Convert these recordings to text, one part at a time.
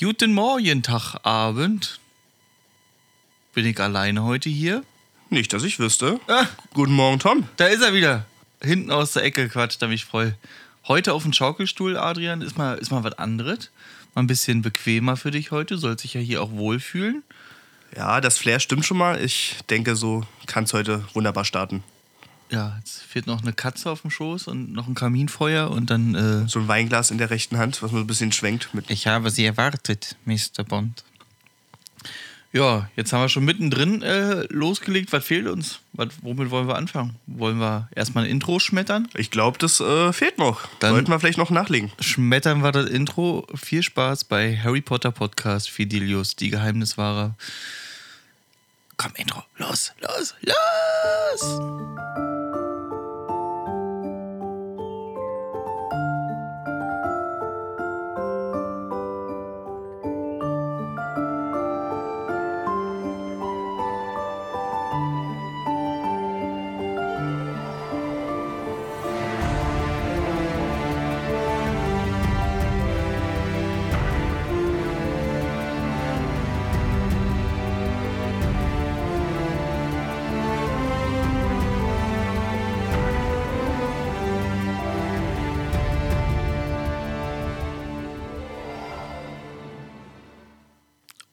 Guten Morgen, Tagabend. Bin ich alleine heute hier? Nicht, dass ich wüsste. Ah, Guten Morgen, Tom. da ist er wieder. Hinten aus der Ecke quatscht er mich voll. Heute auf dem Schaukelstuhl, Adrian, ist mal, ist mal was anderes. Mal ein bisschen bequemer für dich heute. Sollst dich ja hier auch wohlfühlen. Ja, das Flair stimmt schon mal. Ich denke, so kann es heute wunderbar starten. Ja, jetzt fehlt noch eine Katze auf dem Schoß und noch ein Kaminfeuer und dann. Äh, So ein Weinglas in der rechten Hand, was man so ein bisschen schwenkt. Mit ich habe Sie erwartet, Mr. Bond. Ja, jetzt haben wir schon mittendrin äh, losgelegt. Was fehlt uns? Was, womit wollen wir anfangen? Wollen wir erstmal ein Intro schmettern? ich glaube, das äh, fehlt noch. Dann- Sollten wir vielleicht noch nachlegen. Schmettern wir das Intro. Viel Spaß bei Harry Potter Podcast Fidelius, die Geheimniswahrer. Komm, Intro. Los, los, los!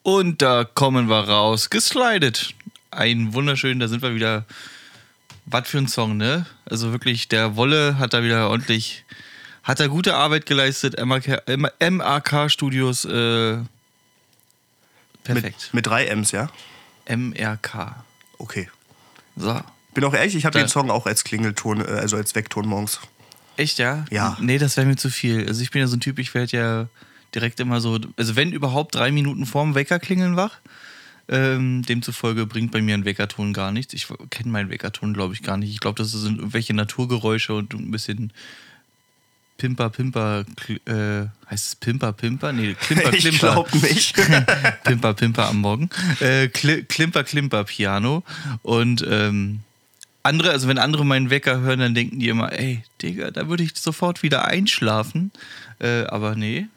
Und da kommen wir raus. Geslidet. Ein wunderschön, da sind wir wieder. Was für ein Song, ne? Also wirklich, der Wolle hat da wieder ordentlich. Hat da gute Arbeit geleistet. MAK, MAK Studios. Äh, perfekt. Mit, mit drei M's, ja? MRK. Okay. So. Bin auch ehrlich, ich habe den Song auch als Klingelton, äh, also als Weckton morgens. Echt, ja? Ja. Nee, das wäre mir zu viel. Also ich bin ja so ein Typ, ich werde ja direkt immer so, also wenn überhaupt drei Minuten vorm Wecker klingeln wach. Ähm, demzufolge bringt bei mir ein Weckerton gar nichts. Ich kenne meinen Weckerton, glaube ich, gar nicht. Ich glaube, das sind irgendwelche Naturgeräusche und ein bisschen Pimper, Pimper, äh, heißt es Pimper, Pimper? Nee, Klimper, Ich Klimper. glaube nicht. Pimper, Pimper am Morgen. Äh, Kli Klimper, Klimper Piano. Und ähm, andere, also wenn andere meinen Wecker hören, dann denken die immer, ey, Digga, da würde ich sofort wieder einschlafen. Äh, aber nee,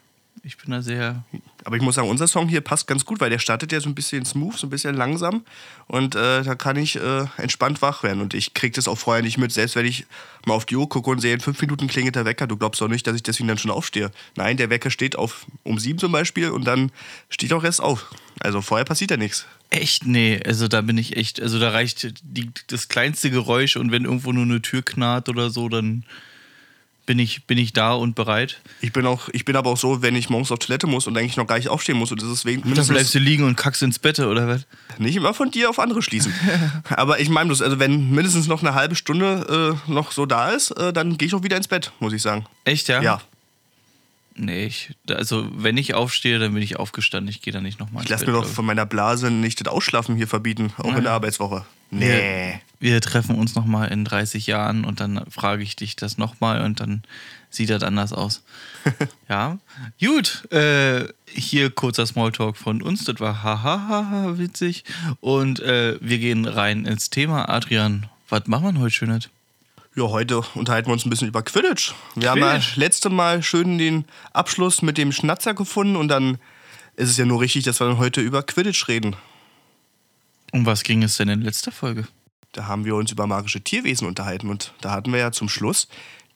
ich bin da sehr. Aber ich muss sagen, unser Song hier passt ganz gut, weil der startet ja so ein bisschen smooth, so ein bisschen langsam. Und äh, da kann ich äh, entspannt wach werden. Und ich krieg das auch vorher nicht mit. Selbst wenn ich mal auf die Uhr gucke und sehe, in fünf Minuten klingelt der Wecker. Du glaubst doch nicht, dass ich deswegen dann schon aufstehe. Nein, der Wecker steht auf um sieben zum Beispiel und dann steht auch erst auf. Also vorher passiert ja nichts. Echt, nee, also da bin ich echt, also da reicht die, das kleinste Geräusch und wenn irgendwo nur eine Tür knarrt oder so, dann bin ich, bin ich da und bereit. Ich bin, auch, ich bin aber auch so, wenn ich morgens auf Toilette muss und eigentlich noch gar nicht aufstehen muss und das ist wegen Dann bleibst du liegen und kackst ins Bett oder was? nicht immer von dir auf andere schließen. aber ich meine bloß, also wenn mindestens noch eine halbe Stunde äh, noch so da ist, äh, dann gehe ich auch wieder ins Bett, muss ich sagen. Echt, ja? Ja. Nee, ich, also wenn ich aufstehe, dann bin ich aufgestanden. Ich gehe da nicht nochmal Ich lasse mir doch von meiner Blase nicht das Ausschlafen hier verbieten, auch in der Arbeitswoche. Nee. Wir, wir treffen uns nochmal in 30 Jahren und dann frage ich dich das nochmal und dann sieht das anders aus. ja, gut. Äh, hier kurzer Smalltalk von uns. Das war hahaha witzig. Und äh, wir gehen rein ins Thema. Adrian, was machen wir heute Schönes? Ja, heute unterhalten wir uns ein bisschen über Quidditch. Wir haben ja Quidditch. letzte Mal schön den Abschluss mit dem Schnatzer gefunden und dann ist es ja nur richtig, dass wir dann heute über Quidditch reden. Um was ging es denn in letzter Folge? Da haben wir uns über magische Tierwesen unterhalten und da hatten wir ja zum Schluss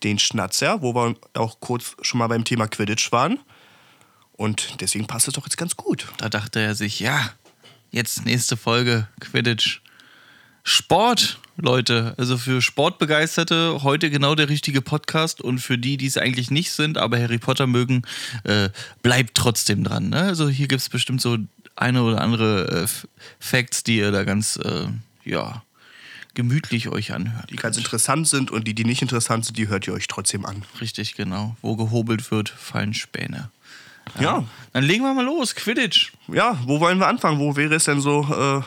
den Schnatzer, wo wir auch kurz schon mal beim Thema Quidditch waren. Und deswegen passt es doch jetzt ganz gut. Da dachte er sich, ja, jetzt nächste Folge Quidditch. Sport, Leute. Also für Sportbegeisterte heute genau der richtige Podcast und für die, die es eigentlich nicht sind, aber Harry Potter mögen, äh, bleibt trotzdem dran. Ne? Also hier gibt es bestimmt so eine oder andere äh, Facts, die ihr da ganz, äh, ja, gemütlich euch anhört. Die ganz interessant sind und die, die nicht interessant sind, die hört ihr euch trotzdem an. Richtig, genau. Wo gehobelt wird, fallen Späne. Ja, Dann legen wir mal los. Quidditch. ja, wo wollen wir anfangen? Wo wäre es denn so, äh,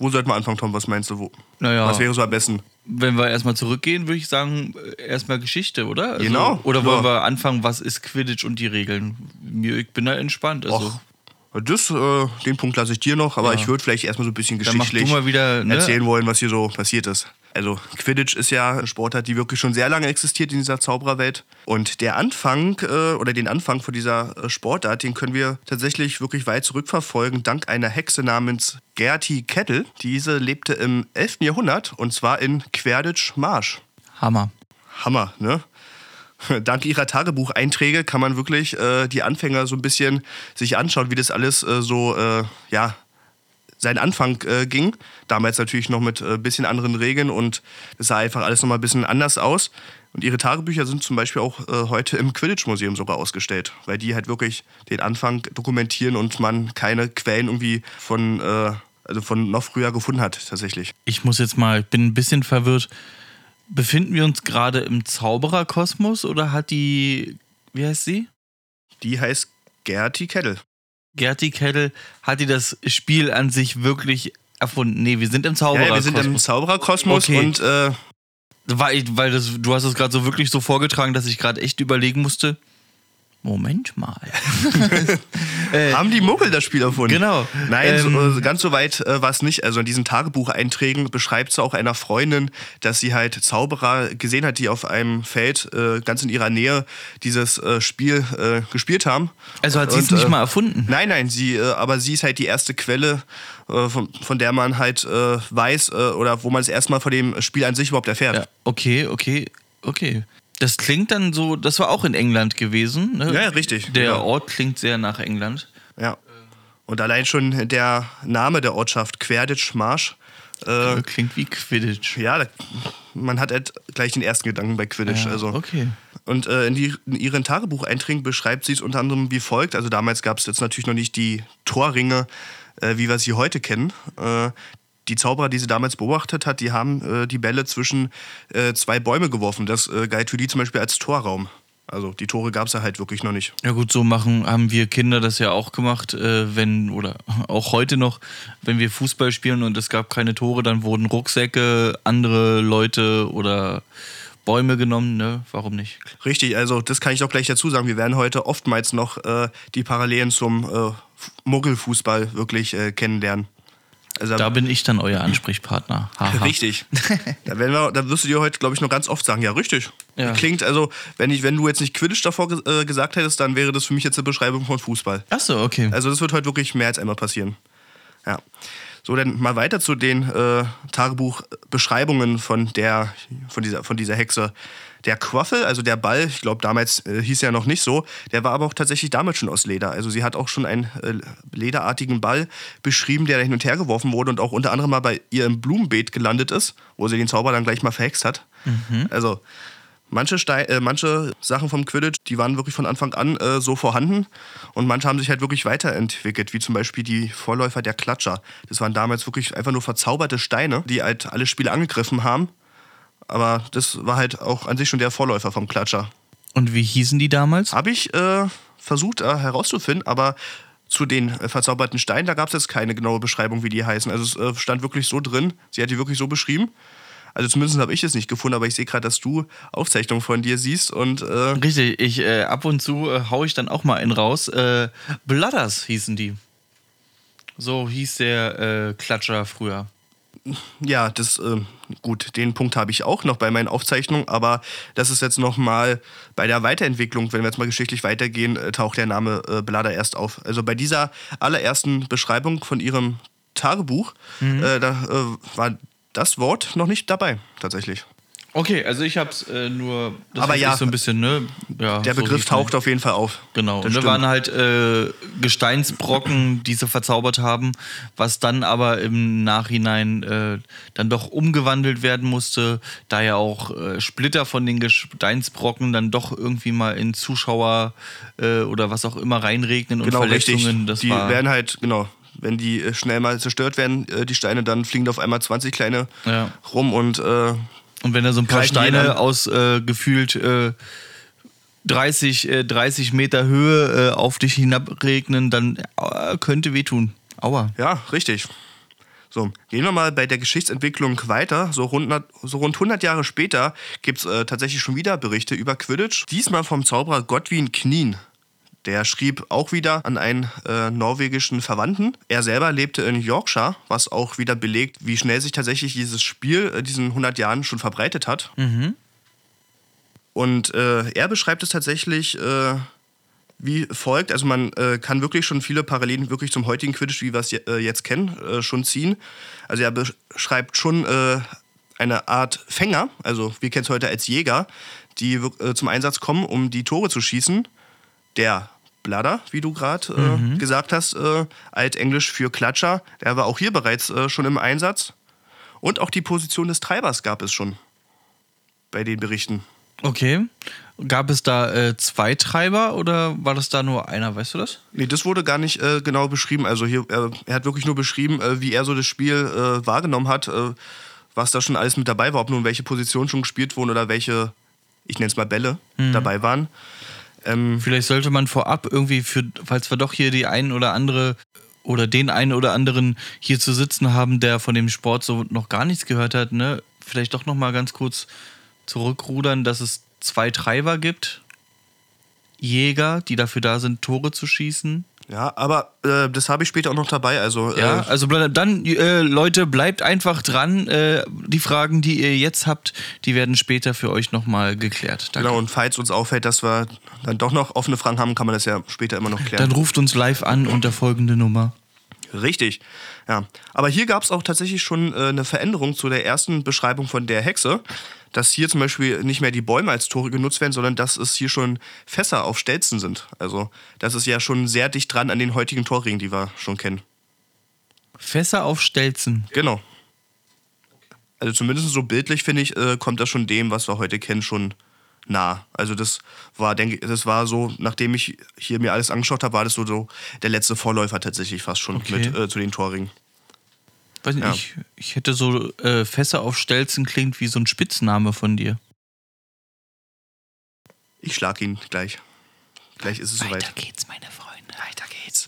wo sollten wir anfangen, Tom? Was meinst du? Wo? Naja. Was wäre so am besten? Wenn wir erstmal zurückgehen, würde ich sagen, äh, erstmal Geschichte, oder? Also, Genau, Oder wollen ja. wir anfangen, was ist Quidditch und die Regeln? Mir, ich bin da entspannt. Also, Och, Das, äh, den Punkt lasse ich dir noch, aber ich würde vielleicht erstmal so ein bisschen Dann geschichtlich wieder, ne? erzählen wollen, was hier so passiert ist. Also Quidditch ist ja eine Sportart, die wirklich schon sehr lange existiert in dieser Zaubererwelt. Und der Anfang äh, oder den Anfang von dieser äh, Sportart, den können wir tatsächlich wirklich weit zurückverfolgen, dank einer Hexe namens Gertie Kettle. Diese lebte im 11. Jahrhundert und zwar in Querditch Marsch. Hammer. Hammer, ne? Dank ihrer Tagebucheinträge kann man wirklich äh, die Anfänger so ein bisschen sich anschauen, wie das alles äh, so, äh, ja, seinen Anfang äh, ging. Damals natürlich noch mit ein bisschen anderen Regeln und es sah einfach alles nochmal ein bisschen anders aus. Und ihre Tagebücher sind zum Beispiel auch äh, heute im Quidditch-Museum sogar ausgestellt, weil die halt wirklich den Anfang dokumentieren und man keine Quellen irgendwie von, äh, also von noch früher gefunden hat, tatsächlich. Ich muss jetzt mal, bin ein bisschen verwirrt. Befinden wir uns gerade im Zaubererkosmos oder hat die, wie heißt sie? Die heißt Gertie Kettle. Gertie Kettle, hat die das Spiel an sich wirklich erfunden? Nee, wir sind im Ja, Zaubererkosmos. ja, wir sind im Zaubererkosmos Okay. und äh, Weil, weil das, du hast es gerade so wirklich so vorgetragen, dass ich gerade echt überlegen musste. Moment mal. Äh, haben die Muggel das Spiel erfunden? Genau. Nein, Ähm, so, äh, ganz so weit äh, war es nicht. Also in diesen Tagebucheinträgen beschreibt sie auch einer Freundin, dass sie halt Zauberer gesehen hat, die auf einem Feld äh, ganz in ihrer Nähe dieses äh, Spiel äh, gespielt haben. Also hat sie es Und, nicht äh, mal erfunden. Nein, nein, sie, äh, aber sie ist halt die erste Quelle, äh, von, von der man halt äh, weiß äh, oder wo man es erstmal von dem Spiel an sich überhaupt erfährt. Ja, okay, okay, okay. Das klingt dann so, das war auch in England gewesen. Ne? Ja, richtig, Der genau. Ort klingt sehr nach England. Ja. Und allein schon der Name der Ortschaft, Querditch Marsch, äh, Klingt wie Quidditch. ja, man hat halt gleich den ersten Gedanken bei Quidditch. Ja, also. okay. Und äh, in, die, in ihren Tagebucheinträgen beschreibt sie es unter anderem wie folgt. Also damals gab es jetzt natürlich noch nicht die Torringe, äh, wie wir sie heute kennen. Äh, die Zauberer, die sie damals beobachtet hat, die haben äh, die Bälle zwischen äh, zwei Bäume geworfen. Das äh, die zum Beispiel als Torraum. Also die Tore gab es ja halt wirklich noch nicht. Ja gut, so machen haben wir Kinder das ja auch gemacht, äh, wenn oder auch heute noch, wenn wir Fußball spielen und es gab keine Tore, dann wurden Rucksäcke, andere Leute oder Bäume genommen, ne? Warum nicht? Richtig, also das kann ich doch gleich dazu sagen. Wir werden heute oftmals noch äh, die Parallelen zum äh, Muggelfußball wirklich äh, kennenlernen. Also Da bin ich dann euer Ansprechpartner. Richtig. da, werden wir, da wirst du dir heute, glaube ich, noch ganz oft sagen, ja, richtig. Ja. Klingt, also, wenn, ich, wenn du jetzt nicht Quidditch davor äh, gesagt hättest, dann wäre das für mich jetzt eine Beschreibung von Fußball. Achso, okay. Also das wird heute wirklich mehr als einmal passieren. Ja. So, dann mal weiter zu den äh, Tagebuchbeschreibungen von der, von dieser, von dieser Hexe. Der Quaffel, also der Ball, ich glaube damals äh, hieß er noch nicht so, der war aber auch tatsächlich damals schon aus Leder. Also sie hat auch schon einen äh, lederartigen Ball beschrieben, der da hin und her geworfen wurde und auch unter anderem mal bei ihr im Blumenbeet gelandet ist, wo sie den Zauber dann gleich mal verhext hat. Also Manche, Stein, äh, manche Sachen vom Quidditch, die waren wirklich von Anfang an äh, so vorhanden und manche haben sich halt wirklich weiterentwickelt, wie zum Beispiel die Vorläufer der Klatscher. Das waren damals wirklich einfach nur verzauberte Steine, die halt alle Spiele angegriffen haben. Aber das war halt auch an sich schon der Vorläufer vom Klatscher. Und wie hießen die damals? Habe ich äh, versucht äh, herauszufinden, aber zu den äh, verzauberten Steinen, da gab es jetzt keine genaue Beschreibung, wie die heißen. Also es äh, stand wirklich so drin, sie hat die wirklich so beschrieben. Also zumindest habe ich es nicht gefunden, aber ich sehe gerade, dass du Aufzeichnungen von dir siehst und äh, Richtig, ich äh, ab und zu äh, hau ich dann auch mal einen raus. Äh, Bladders hießen die. So hieß der äh, Klatscher früher. ja, das äh, gut, den Punkt habe ich auch noch bei meinen Aufzeichnungen, aber das ist jetzt nochmal bei der Weiterentwicklung, wenn wir jetzt mal geschichtlich weitergehen, äh, taucht der Name äh, Blader erst auf. Also bei dieser allerersten Beschreibung von ihrem Tagebuch, äh, da äh, war das Wort noch nicht dabei, tatsächlich. Okay, also ich hab's äh, nur. Das Aber ja, so ein bisschen, ne? Ja, Der so Begriff hieß taucht auf jeden Fall auf. Genau, Das und da waren halt äh, Gesteinsbrocken, die sie verzaubert haben, was dann aber im Nachhinein äh, dann doch umgewandelt werden musste, da ja auch äh, Splitter von den Gesteinsbrocken dann doch irgendwie mal in Zuschauer äh, oder was auch immer reinregnen und Genau, richtig. Verletzungen. Das die war, werden halt, genau, wenn die äh, schnell mal zerstört werden, äh, die Steine, dann fliegen da auf einmal 20 kleine Ja. rum und äh, Und wenn da so ein paar Steine aus äh, gefühlt äh, 30, äh, 30 Meter Höhe äh, auf dich hinabregnen, dann äh, könnte wehtun. Aua. Ja, richtig. So, gehen wir mal bei der Geschichtsentwicklung weiter. So rund, so rund 100 Jahre später gibt es äh, tatsächlich schon wieder Berichte über Quidditch. Diesmal vom Zauberer Godwin Knien. Der schrieb auch wieder an einen äh, norwegischen Verwandten. Er selber lebte in Yorkshire, was auch wieder belegt, wie schnell sich tatsächlich dieses Spiel äh, diesen 100 Jahren schon verbreitet hat. Mhm. Und äh, er beschreibt es tatsächlich äh, wie folgt. Also man äh, kann wirklich schon viele Parallelen wirklich zum heutigen Quidditch, wie wir es je, äh, jetzt kennen, äh, schon ziehen. Also er beschreibt schon äh, eine Art Fänger, also wir kennen es heute als Jäger, die zum Einsatz kommen, um die Tore zu schießen. Der Bladder, wie du gerade äh, mhm. gesagt hast, altenglisch für Klatscher, der war auch hier bereits schon im Einsatz. Und auch die Position des Treibers gab es schon bei den Berichten. Okay. Gab es da äh, zwei Treiber oder war das da nur einer, weißt du das? Nee, das wurde gar nicht äh, genau beschrieben. Also hier, äh, er hat wirklich nur beschrieben, äh, wie er so das Spiel äh, wahrgenommen hat, äh, was da schon alles mit dabei war, ob nun welche Positionen schon gespielt wurden oder welche, ich nenne es mal Bälle, mhm. dabei waren. Ähm, Vielleicht sollte man vorab irgendwie, für, falls wir doch hier die einen oder andere oder den einen oder anderen hier zu sitzen haben, der von dem Sport so noch gar nichts gehört hat, ne, vielleicht doch noch mal ganz kurz zurückrudern, dass es zwei Treiber gibt. Jäger, die dafür da sind, Tore zu schießen. Ja, aber äh, das habe ich später auch noch dabei. Also, äh ja, also dann, äh, Leute, bleibt einfach dran. Äh, die Fragen, die ihr jetzt habt, die werden später für euch nochmal geklärt. Danke. Genau, und falls uns auffällt, dass wir dann doch noch offene Fragen haben, kann man das ja später immer noch klären. Dann ruft uns live an unter folgende Nummer. Richtig, ja. Aber hier gab es auch tatsächlich schon äh, eine Veränderung zu der ersten Beschreibung von der Hexe dass hier zum Beispiel nicht mehr die Bäume als Tore genutzt werden, sondern dass es hier schon Fässer auf Stelzen sind. Also das ist ja schon sehr dicht dran an den heutigen Torringen, die wir schon kennen. Fässer auf Stelzen? Genau. Also zumindest so bildlich, finde ich, äh, kommt das schon dem, was wir heute kennen, schon nah. Also das war, denke das war so, nachdem ich hier mir alles angeschaut habe, war das so, so der letzte Vorläufer tatsächlich fast schon okay. mit äh, zu den Torringen. Weiß nicht, ja. ich, ich hätte so äh, Fässer auf Stelzen klingt wie so ein Spitzname von dir. Ich schlag ihn gleich. Gleich ist es Weiter soweit. Weiter geht's, meine Freunde. Weiter geht's.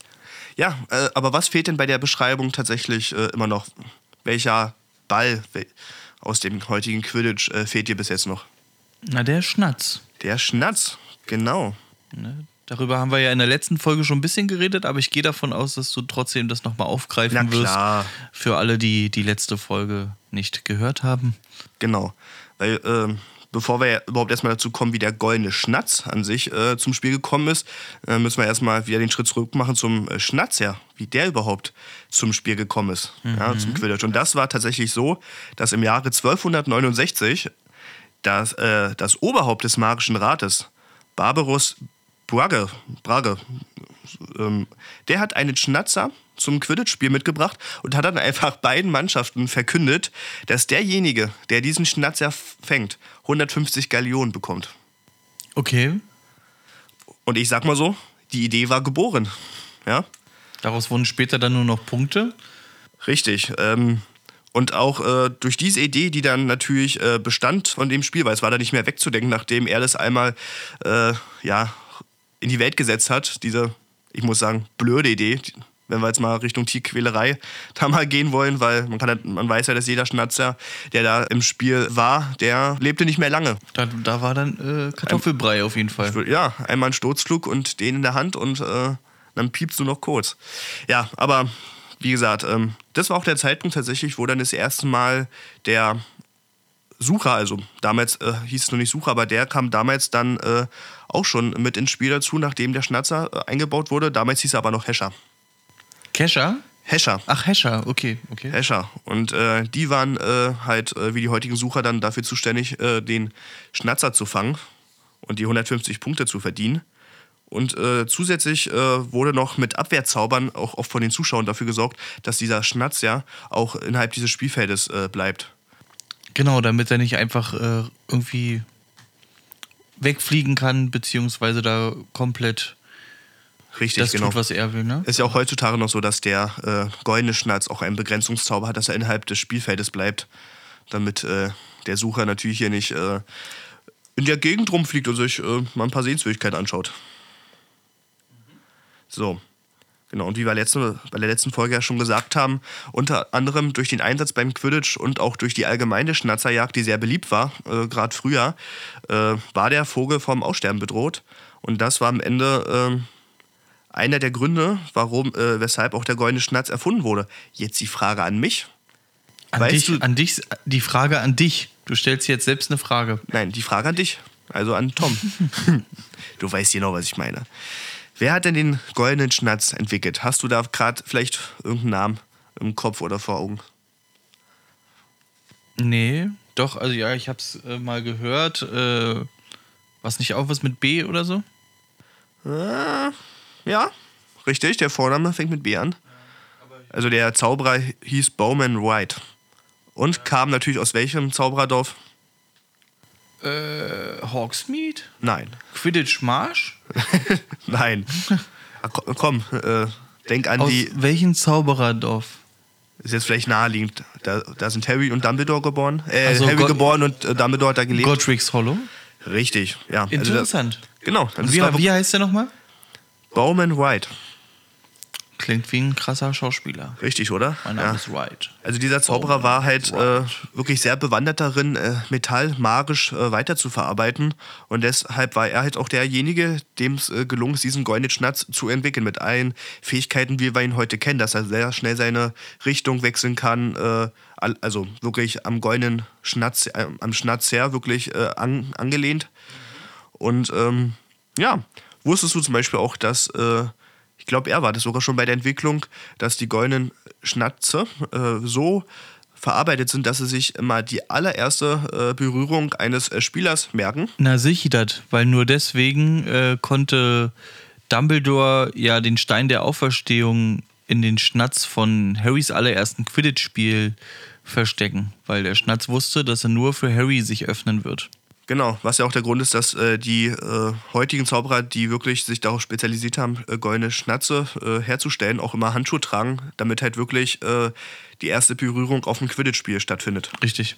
Ja, äh, aber was fehlt denn bei der Beschreibung tatsächlich äh, immer noch? Welcher Ball aus dem heutigen Quidditch äh, fehlt dir bis jetzt noch? Na, der Schnatz. Der Schnatz, genau. Ne, Darüber haben wir ja in der letzten Folge schon ein bisschen geredet, aber ich gehe davon aus, dass du trotzdem das nochmal aufgreifen wirst. Für alle, die die letzte Folge nicht gehört haben. Genau. Weil, äh, bevor wir ja überhaupt erstmal dazu kommen, wie der goldene Schnatz an sich äh, zum Spiel gekommen ist, äh, müssen wir erstmal wieder den Schritt zurück machen zum äh, Schnatzer, wie der überhaupt zum Spiel gekommen ist, mhm. ja, zum Quidditch. Und das war tatsächlich so, dass im Jahre 1269 das, äh, das Oberhaupt des Magischen Rates, Barbarus Brage, Brage ähm, der hat einen Schnatzer zum Quidditch-Spiel mitgebracht und hat dann einfach beiden Mannschaften verkündet, dass derjenige, der diesen Schnatzer fängt, 150 Gallionen bekommt. Okay. Und ich sag mal so, die Idee war geboren. Ja? Daraus wurden später dann nur noch Punkte. Richtig. Ähm, und auch äh, durch diese Idee, die dann natürlich äh, bestand von dem Spiel, weil es war da nicht mehr wegzudenken, nachdem er das einmal äh, ja, in die Welt gesetzt hat, diese, ich muss sagen, blöde Idee, wenn wir jetzt mal Richtung Tierquälerei da mal gehen wollen, weil man, kann, man weiß ja, dass jeder Schnatzer, der da im Spiel war, der lebte nicht mehr lange. Da, da war dann äh, Kartoffelbrei ein, auf jeden Fall. Ja, einmal ein Sturzflug und den in der Hand und äh, dann piepst du noch kurz. Ja, aber wie gesagt, ähm, das war auch der Zeitpunkt tatsächlich, wo dann das erste Mal der Sucher, also damals äh, hieß es noch nicht Sucher, aber der kam damals dann äh, auch schon mit ins Spiel dazu, nachdem der Schnatzer äh, eingebaut wurde. Damals hieß er aber noch Hescher. Kescher? Hescher. Ach, Hescher, okay. okay. Hescher. Und äh, die waren äh, halt, äh, wie die heutigen Sucher, dann dafür zuständig, den Schnatzer zu fangen und die 150 Punkte zu verdienen. Und äh, zusätzlich äh, wurde noch mit Abwehrzaubern auch oft von den Zuschauern dafür gesorgt, dass dieser Schnatz ja auch innerhalb dieses Spielfeldes bleibt. Genau, damit er nicht einfach irgendwie wegfliegen kann, beziehungsweise da komplett Richtig, das genau. tut, was er will. Ne? Ist ja auch heutzutage noch so, dass der äh, goldene Schnatz auch einen Begrenzungszauber hat, dass er innerhalb des Spielfeldes bleibt, damit äh, der Sucher natürlich hier nicht äh, in der Gegend rumfliegt und sich äh, mal ein paar Sehenswürdigkeiten anschaut. So. Genau, und wie wir letzte, bei der letzten Folge ja schon gesagt haben, unter anderem durch den Einsatz beim Quidditch und auch durch die allgemeine Schnatzerjagd, die sehr beliebt war, äh, gerade früher, äh, war der Vogel vom Aussterben bedroht. Und das war am Ende einer der Gründe, warum, äh, weshalb auch der goldene Schnatz erfunden wurde. Jetzt die Frage an mich. An Weißt dich, du- an dich, die Frage an dich. Du stellst jetzt selbst eine Frage. Nein, die Frage an dich. Also an Tom. du weißt genau, was ich meine. Wer hat denn den goldenen Schnatz entwickelt? Hast du da gerade vielleicht irgendeinen Namen im Kopf oder vor Augen? Nee, doch, also ja, ich hab's äh, mal gehört. Äh, was nicht auch was mit B oder so? Ja, richtig. Der Vorname fängt mit B an. Also der Zauberer hieß Bowman White. Und kam natürlich aus welchem Zaubererdorf? Äh, Hawksmeade? Nein. Quidditch Marsch? Nein. Ko- Komm, äh, denk an Aus die. welchem Zaubererdorf? Ist jetzt vielleicht naheliegend. Da, da sind Harry und Dumbledore geboren. Äh, Also Harry Gott- geboren und äh, Dumbledore hat da gelebt. Godric's Hollow? Richtig, ja. Also Interessant. da, genau. Wie, wie heißt der nochmal? Bowman White. Klingt wie ein krasser Schauspieler. Richtig, oder? Mein Name Ja. ist Wright. Also dieser Zauberer Bowman war halt äh, wirklich sehr bewandert darin, äh, Metall magisch äh, weiter zu verarbeiten. Und deshalb war er halt auch derjenige, dem es äh, gelungen ist, diesen goldenen Schnatz zu entwickeln. Mit allen Fähigkeiten, wie wir ihn heute kennen. Dass er sehr schnell seine Richtung wechseln kann. Äh, also wirklich am goldenen Schnatz, äh, am Schnatz her wirklich äh, an, angelehnt. Und ähm, ja, wusstest du zum Beispiel auch, dass, ich glaube, er war das sogar schon bei der Entwicklung, dass die goldenen Schnatze äh, so verarbeitet sind, dass sie sich immer die allererste äh, Berührung eines äh, Spielers merken. Na, sicher das, weil nur deswegen äh, konnte Dumbledore ja den Stein der Auferstehung in den Schnatz von Harrys allerersten Quidditch-Spiel verstecken, weil der Schnatz wusste, dass er nur für Harry sich öffnen wird. Genau, was ja auch der Grund ist, dass äh, die äh, heutigen Zauberer, die wirklich sich darauf spezialisiert haben, äh, goldene Schnatze äh, herzustellen, auch immer Handschuhe tragen, damit halt wirklich äh, die erste Berührung auf dem Quidditch-Spiel stattfindet. Richtig.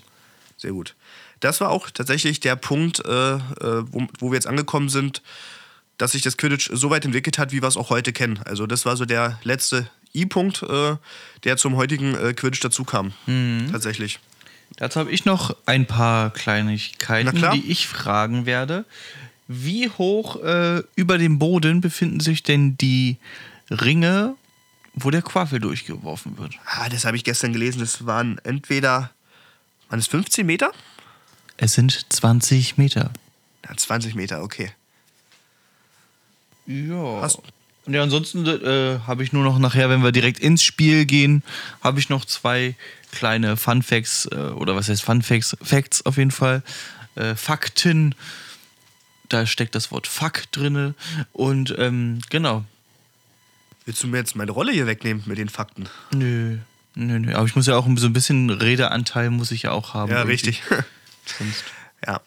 Sehr gut. Das war auch tatsächlich der Punkt, äh, wo, wo wir jetzt angekommen sind, dass sich das Quidditch so weit entwickelt hat, wie wir es auch heute kennen. Also das war so der letzte I-Punkt, der zum heutigen Quidditch dazu kam. Tatsächlich. Dazu habe ich noch ein paar Kleinigkeiten, die ich fragen werde. Wie hoch äh, über dem Boden befinden sich denn die Ringe, wo der Quaffel durchgeworfen wird? Ah, das habe ich gestern gelesen. Das waren entweder, waren es 15 Meter? Es sind 20 Meter. Ja, 20 Meter, okay. Ja. Hast- ja, ansonsten äh, habe ich nur noch nachher, wenn wir direkt ins Spiel gehen, habe ich noch zwei kleine Fun Facts, äh, oder was heißt Fun Facts? Facts auf jeden Fall. Äh, Fakten. Da steckt das Wort Fuck drinne. Und ähm, genau. Willst du mir jetzt meine Rolle hier wegnehmen mit den Fakten? Nö. Nö, nö. Aber ich muss ja auch so ein bisschen Redeanteil muss ich ja auch haben. Ja, irgendwie. richtig. Sonst. Ja.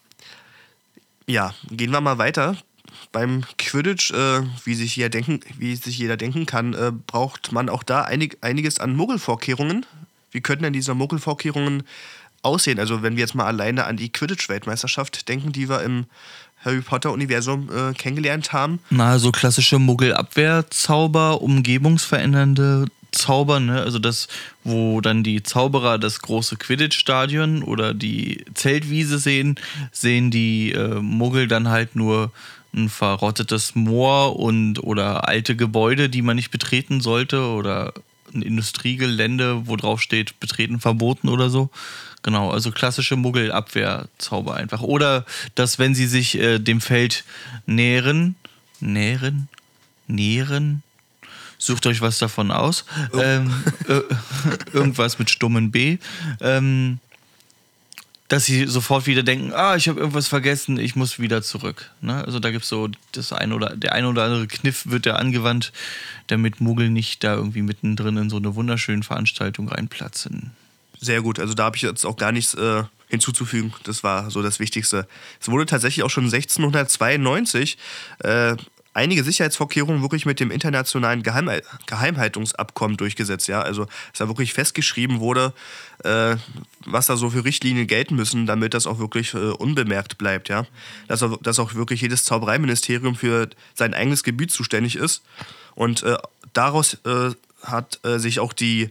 Ja, gehen wir mal weiter. Beim Quidditch, äh, wie, sich jeder denken, wie sich jeder denken kann, äh, braucht man auch da einig, einiges an Muggelvorkehrungen. Wie könnten denn diese Muggelvorkehrungen aussehen? Also wenn wir jetzt mal alleine an die Quidditch-Weltmeisterschaft denken, die wir im Harry Potter-Universum äh, kennengelernt haben. Na, so klassische Muggel-Abwehrzauber, umgebungsverändernde Zauber, ne? Also das, wo dann die Zauberer das große Quidditch-Stadion oder die Zeltwiese sehen, sehen die äh, Muggel dann halt nur ein verrottetes Moor und oder alte Gebäude, die man nicht betreten sollte oder ein Industriegelände, wo drauf steht, betreten verboten oder so. Genau, also klassische Muggel-Abwehrzauber einfach. Oder dass, wenn sie sich äh, dem Feld nähern, nähren, nähren, sucht euch was davon aus. Ähm, äh, irgendwas mit stummen B. Ähm, dass sie sofort wieder denken, ah, ich habe irgendwas vergessen, ich muss wieder zurück. Ne? Also da gibt es so das ein oder der ein oder andere Kniff wird da angewandt, damit Muggel nicht da irgendwie mittendrin in so eine wunderschöne Veranstaltung reinplatzen. Sehr gut, also da habe ich jetzt auch gar nichts äh, hinzuzufügen. Das war so das Wichtigste. Es wurde tatsächlich auch schon 1692 äh, einige Sicherheitsvorkehrungen wirklich mit dem internationalen Geheim Geheimhaltungsabkommen durchgesetzt. Ja? Also dass da wirklich festgeschrieben wurde, äh, was da so für Richtlinien gelten müssen, damit das auch wirklich äh, unbemerkt bleibt. Ja? Dass, auch, dass auch wirklich jedes Zaubereiministerium für sein eigenes Gebiet zuständig ist. Und äh, daraus äh, hat äh, sich auch die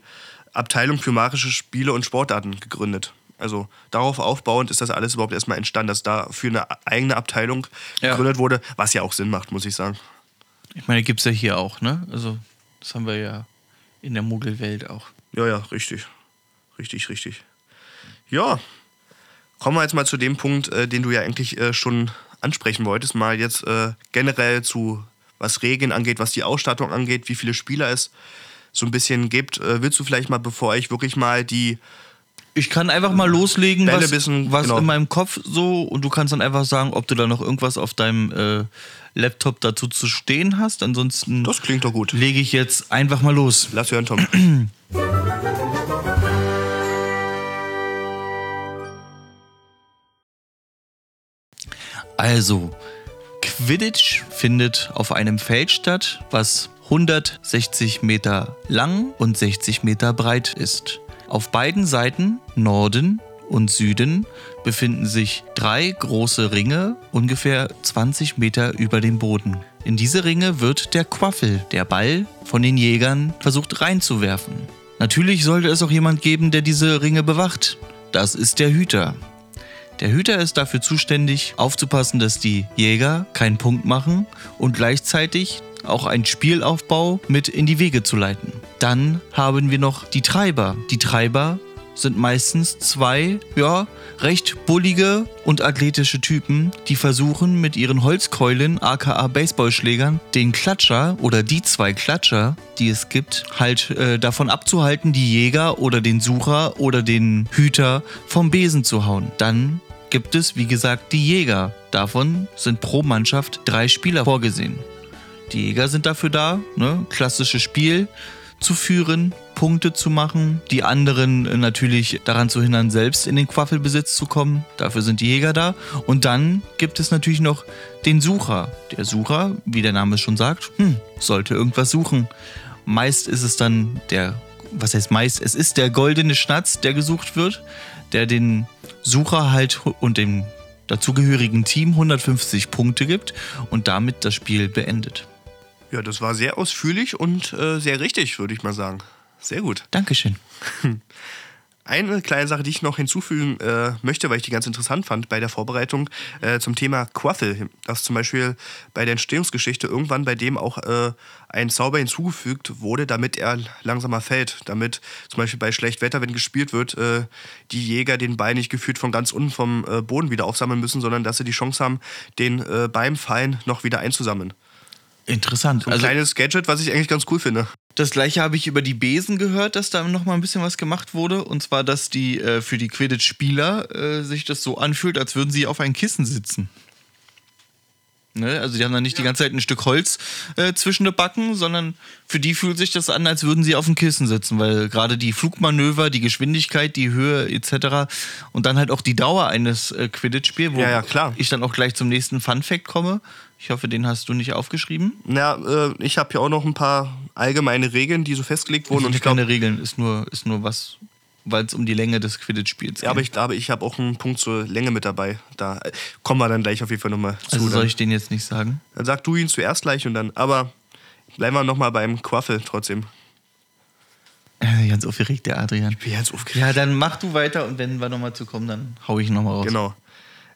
Abteilung für magische Spiele und Sportarten gegründet. Also darauf aufbauend ist das alles überhaupt erstmal entstanden, dass da für eine eigene Abteilung Ja. gegründet wurde, was ja auch Sinn macht, muss ich sagen. Ich meine, gibt es ja hier auch, ne? Also, das haben wir ja in der Muggelwelt auch. Ja, ja, richtig. Richtig, richtig. Ja, kommen wir jetzt mal zu dem Punkt, äh, den du ja eigentlich äh, schon ansprechen wolltest. Mal jetzt äh, generell zu, was Regeln angeht, was die Ausstattung angeht, wie viele Spieler es so ein bisschen gibt. Äh, willst du vielleicht mal, bevor ich wirklich mal die Ich kann einfach mal loslegen, Bälle was, bisschen, was genau. in meinem Kopf so und du kannst dann einfach sagen, ob du da noch irgendwas auf deinem äh, Laptop dazu zu stehen hast. Ansonsten Das klingt doch gut. lege ich jetzt einfach mal los. Lass hören, Tom. Also, Quidditch findet auf einem Feld statt, was 160 Meter lang und 60 Meter breit ist. Auf beiden Seiten, Norden und Süden, befinden sich drei große Ringe, ungefähr 20 Meter über dem Boden. In diese Ringe wird der Quaffel, der Ball, von den Jägern versucht reinzuwerfen. Natürlich sollte es auch jemand geben, der diese Ringe bewacht. Das ist der Hüter. Der Hüter ist dafür zuständig, aufzupassen, dass die Jäger keinen Punkt machen und gleichzeitig auch einen Spielaufbau mit in die Wege zu leiten. Dann haben wir noch die Treiber. Die Treiber sind meistens zwei, ja, recht bullige und athletische Typen, die versuchen mit ihren Holzkeulen, aka Baseballschlägern, den Klatscher oder die zwei Klatscher, die es gibt, halt äh, davon abzuhalten, die Jäger oder den Sucher oder den Hüter vom Besen zu hauen. Dann gibt es, wie gesagt, die Jäger. Davon sind pro Mannschaft drei Spieler vorgesehen. Die Jäger sind dafür da, ne, klassisches Spiel zu führen, Punkte zu machen, die anderen äh, natürlich daran zu hindern, selbst in den Quaffelbesitz zu kommen. Dafür sind die Jäger da. Und dann gibt es natürlich noch den Sucher. Der Sucher, wie der Name schon sagt, hm, sollte irgendwas suchen. Meist ist es dann der, was heißt meist, es ist der goldene Schnatz, der gesucht wird, der den Sucher halt und dem dazugehörigen Team 150 Punkte gibt und damit das Spiel beendet. Ja, das war sehr ausführlich und äh, sehr richtig, würde ich mal sagen. Sehr gut. Dankeschön. Eine kleine Sache, die ich noch hinzufügen äh, möchte, weil ich die ganz interessant fand bei der Vorbereitung äh, zum Thema Quaffel. Dass zum Beispiel bei der Entstehungsgeschichte irgendwann bei dem auch äh, ein Zauber hinzugefügt wurde, damit er langsamer fällt. Damit zum Beispiel bei Schlechtwetter, wenn gespielt wird, äh, die Jäger den Ball nicht gefühlt von ganz unten vom äh, Boden wieder aufsammeln müssen, sondern dass sie die Chance haben, den äh, beim Fallen noch wieder einzusammeln. Interessant. Ein Also kleines Gadget, was ich eigentlich ganz cool finde. das gleiche habe ich über die Besen gehört, dass da noch mal ein bisschen was gemacht wurde. Und zwar, dass die äh, für die Quidditch-Spieler äh, sich das so anfühlt, als würden sie auf ein Kissen sitzen. Ne? Also die haben dann nicht die ganze Zeit ein Stück Holz äh, zwischen den Backen, sondern für die fühlt sich das an, als würden sie auf dem Kissen sitzen, weil gerade die Flugmanöver, die Geschwindigkeit, die Höhe etc. und dann halt auch die Dauer eines äh, Quidditch-Spiels, wo Ja, ja, ich dann auch gleich zum nächsten Fun-Fact komme. Ich hoffe, den hast du nicht aufgeschrieben. Na, äh, ich habe ja auch noch ein paar allgemeine Regeln, die so festgelegt wurden. Und Und ich keine glaube, Regeln, ist nur, ist nur was, weil es um die Länge des Quidditch-Spiels ja, aber ich glaube, ich habe auch einen Punkt zur Länge mit dabei. Da äh, kommen wir dann gleich auf jeden Fall nochmal zu. also soll dann. ich den jetzt nicht sagen? dann sag du ihn zuerst gleich und dann. Aber bleiben wir nochmal beim Quaffel trotzdem. Äh, Ganz aufgeregt, der Adrian. Ich bin jetzt aufgeregt. Ja, dann mach du weiter und wenn wir nochmal zu kommen, dann hau ich nochmal raus. Genau.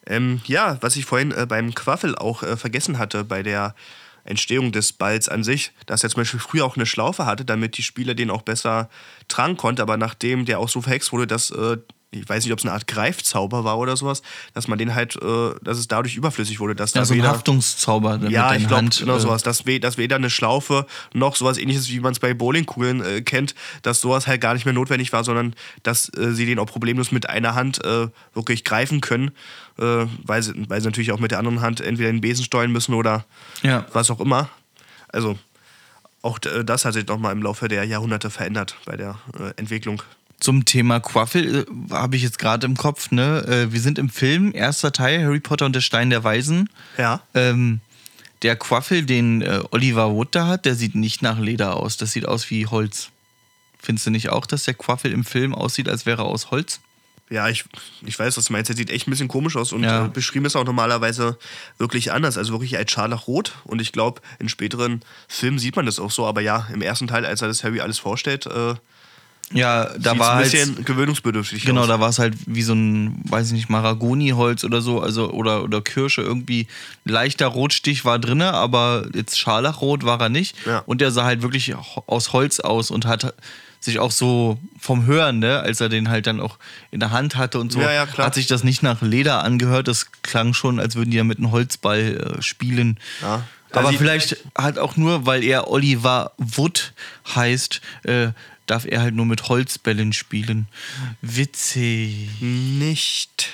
Ähm, ja, was ich vorhin äh, beim Quaffel auch äh, vergessen hatte, bei der Entstehung des Balls an sich, dass er zum Beispiel früher auch eine Schlaufe hatte, damit die Spieler den auch besser tragen konnten. Aber nachdem der auch so verhext wurde, dass, äh, ich weiß nicht, ob es eine Art Greifzauber war oder sowas, dass man den halt, äh, dass es dadurch überflüssig wurde. Dass Ja, da so ein weder- Haftungszauber damit ja, ich glaube, genau äh, sowas. Dass, we dass weder eine Schlaufe noch sowas ähnliches, wie man es bei Bowlingkugeln äh, kennt, dass sowas halt gar nicht mehr notwendig war, sondern dass äh, sie den auch problemlos mit einer Hand äh, wirklich greifen können, äh, weil, sie, weil sie natürlich auch mit der anderen Hand entweder den Besen steuern müssen oder Ja. was auch immer. Also auch äh, das hat sich nochmal im Laufe der Jahrhunderte verändert bei der äh, Entwicklung. Zum Thema Quaffel äh, habe ich jetzt gerade im Kopf, ne? Äh, wir sind im Film, erster Teil, Harry Potter und der Stein der Weisen. Ja. Ähm, der Quaffel, den äh, Oliver Wood da hat, der sieht nicht nach Leder aus. Das sieht aus wie Holz. Findest du nicht auch, dass der Quaffel im Film aussieht, als wäre er aus Holz? Ja, ich, ich weiß, was du meinst. Der sieht echt ein bisschen komisch aus und Ja. äh, beschrieben ist auch normalerweise wirklich anders. Also wirklich als Scharlachrot. Und ich glaube, in späteren Filmen sieht man das auch so. Aber ja, im ersten Teil, als er das Harry alles vorstellt, äh, Ja, da war ein halt. bisschen gewöhnungsbedürftig Genau, aus. da war es halt wie so ein, weiß ich nicht, Maragoni-Holz oder so, also oder, oder Kirsche irgendwie. Leichter Rotstich war drinne, aber jetzt Scharlachrot war er nicht. Ja. Und der sah halt wirklich aus Holz aus und hat sich auch so vom Hören, ne, als er den halt dann auch in der Hand hatte und so, Ja, ja, hat sich das nicht nach Leder angehört. Das klang schon, als würden die ja mit einem Holzball äh, spielen. Ja. Aber sieht- vielleicht halt auch nur, weil er Oliver Wood heißt, äh, darf er halt nur mit Holzbällen spielen. Witzig. Nicht.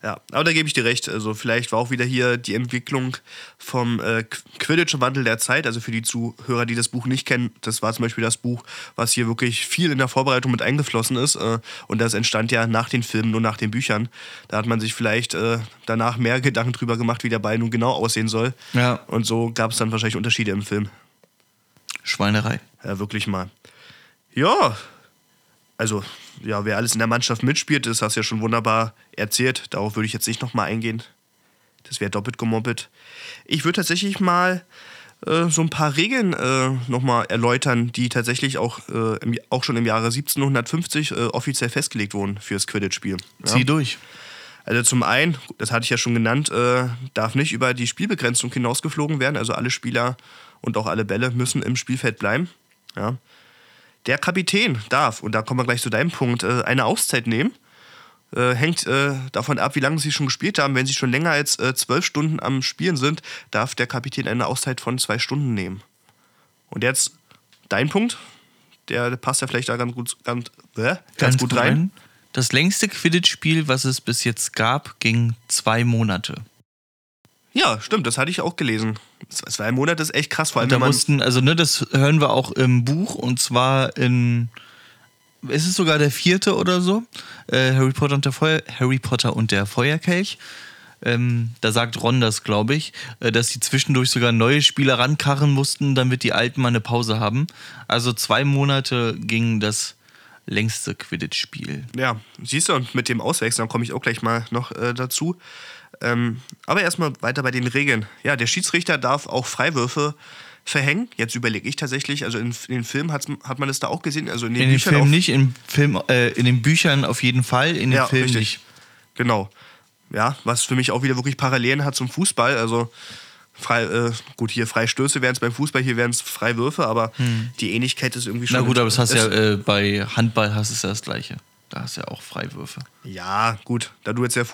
Ja, aber da gebe ich dir recht. Also vielleicht war auch wieder hier die Entwicklung vom äh, Qu- Quidditch Wandel der Zeit. Also für die Zuhörer, die das Buch nicht kennen, das war zum Beispiel das Buch, was hier wirklich viel in der Vorbereitung mit eingeflossen ist. Äh, und das entstand ja nach den Filmen, nur nach den Büchern. Da hat man sich vielleicht äh, danach mehr Gedanken drüber gemacht, wie der Ball nun genau aussehen soll. Ja. Und so gab es dann wahrscheinlich Unterschiede im Film. Schweinerei. Ja, wirklich mal. Ja, also, ja, wer alles in der Mannschaft mitspielt, das hast du ja schon wunderbar erzählt. Darauf würde ich jetzt nicht nochmal eingehen. Das wäre doppelt gemoppelt. Ich würde tatsächlich mal äh, so ein paar Regeln äh, nochmal erläutern, die tatsächlich auch, äh, im, auch schon im Jahre 1750 äh, offiziell festgelegt wurden fürs Quidditch-Spiel. Ja? Zieh durch. Also zum einen, das hatte ich ja schon genannt, äh, darf nicht über die Spielbegrenzung hinausgeflogen werden. Also alle Spieler und auch alle Bälle müssen im Spielfeld bleiben. Ja. Der Kapitän darf, und da kommen wir gleich zu deinem Punkt, äh, eine Auszeit nehmen. Äh, hängt äh, davon ab, wie lange sie schon gespielt haben. Wenn sie schon länger als zwölf Stunden am Spielen sind, darf der Kapitän eine Auszeit von zwei Stunden nehmen. Und jetzt dein Punkt, der passt ja vielleicht da ganz gut, ganz, äh, ganz, gut rein. Das längste Quidditch-Spiel, was es bis jetzt gab, ging zwei Monate. Ja, stimmt, das hatte ich auch gelesen. Zwei Monate ist echt krass, vor allem Und man. mussten, also ne, das hören wir auch im Buch und zwar in, ist es sogar der vierte oder so? Äh, Harry Potter und der Feuer, Harry Potter und der Feuerkelch. Ähm, da sagt Ron das, glaube ich, äh, dass sie zwischendurch sogar neue Spieler rankarren mussten, damit die Alten mal eine Pause haben. Also zwei Monate ging das längste Quidditch-Spiel. Ja, siehst du, und mit dem Auswechseln komme ich auch gleich mal noch äh, dazu. Ähm, aber erstmal weiter bei den Regeln. Ja, der Schiedsrichter darf auch Freiwürfe verhängen. Jetzt überlege ich tatsächlich, also in, in den Filmen hat's, hat man das da auch gesehen, also in den In den Büchern Filmen nicht, in, Film, äh, in den Büchern auf jeden Fall, in den Ja, Filmen richtig. nicht. Genau. Ja, was für mich auch wieder wirklich Parallelen hat zum Fußball. Also frei, äh, gut, hier Freistöße wären es beim Fußball, hier wären es Freiwürfe, aber die Ähnlichkeit ist irgendwie schon. Hm. Na gut, aber das hast ja äh, bei Handball hast es ja das gleiche. Da hast du ja auch Freiwürfe. Ja, gut, da du jetzt ja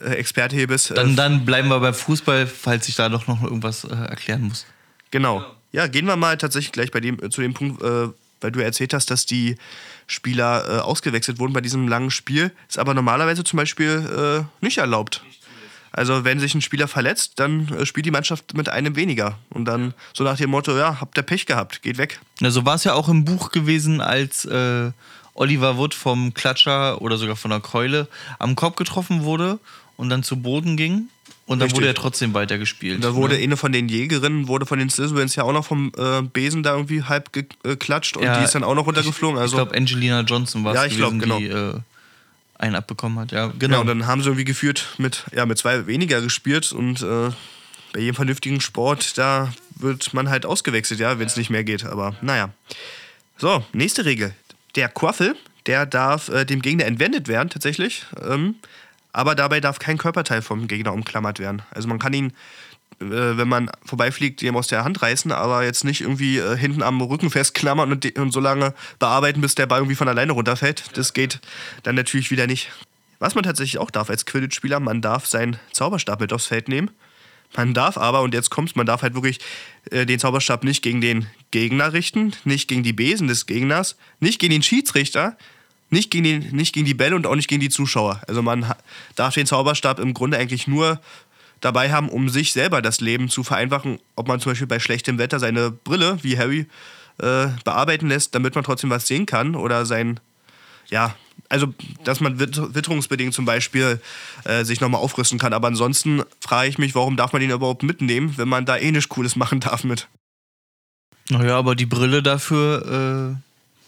Fußball-Experte hier bist. Dann, äh, dann bleiben wir beim Fußball, falls ich da doch noch irgendwas äh, erklären muss. genau. Ja, gehen wir mal tatsächlich gleich bei dem, äh, zu dem Punkt, äh, weil du erzählt hast, dass die Spieler äh, ausgewechselt wurden bei diesem langen Spiel. Ist aber normalerweise zum Beispiel äh, nicht erlaubt. Also wenn sich ein Spieler verletzt, dann äh, spielt die Mannschaft mit einem weniger. Und dann so nach dem Motto, ja, habt ihr Pech gehabt, geht weg. Na, so war es ja auch im Buch gewesen, als äh, Oliver Wood vom Klatscher oder sogar von der Keule am Kopf getroffen wurde und dann zu Boden ging. Und dann Richtig. wurde er trotzdem weitergespielt. Da wurde ne? eine von den Jägerinnen, wurde von den Slytherins ja auch noch vom äh, Besen da irgendwie halb geklatscht und Ja, die ist dann auch noch runtergeflogen. Ich Also, glaube, Angelina Johnson war es Ja, ich glaub, genau. die äh, einen abbekommen hat. Ja, Ja, genau. und dann haben sie irgendwie geführt mit, ja, mit zwei weniger gespielt und äh, bei jedem vernünftigen Sport, da wird man halt ausgewechselt, ja, wenn es nicht mehr geht. Aber naja. So, nächste Regel. Der Quaffel, der darf äh, dem Gegner entwendet werden, tatsächlich. Ähm, aber dabei darf kein Körperteil vom Gegner umklammert werden. Also man kann ihn, äh, wenn man vorbeifliegt, ihm aus der Hand reißen, aber jetzt nicht irgendwie äh, hinten am Rücken festklammern und, und so lange bearbeiten, bis der Ball irgendwie von alleine runterfällt. Das geht dann natürlich wieder nicht. Was man tatsächlich auch darf als Quidditch-Spieler, man darf seinen Zauberstab mit aufs Feld nehmen. Man darf aber, und jetzt kommt's, man darf halt wirklich äh, den Zauberstab nicht gegen den Gegner richten, nicht gegen die Besen des Gegners, nicht gegen den Schiedsrichter, nicht gegen, den, nicht gegen die Bälle und auch nicht gegen die Zuschauer. Also man darf den Zauberstab im Grunde eigentlich nur dabei haben, um sich selber das Leben zu vereinfachen, ob man zum Beispiel bei schlechtem Wetter seine Brille, wie Harry, äh, bearbeiten lässt, damit man trotzdem was sehen kann oder sein, ja, also dass man witt- witterungsbedingt zum Beispiel äh, sich nochmal aufrüsten kann. Aber ansonsten frage ich mich, warum darf man den überhaupt mitnehmen, wenn man da eh nichts Cooles machen darf mit. Naja, aber die Brille dafür äh,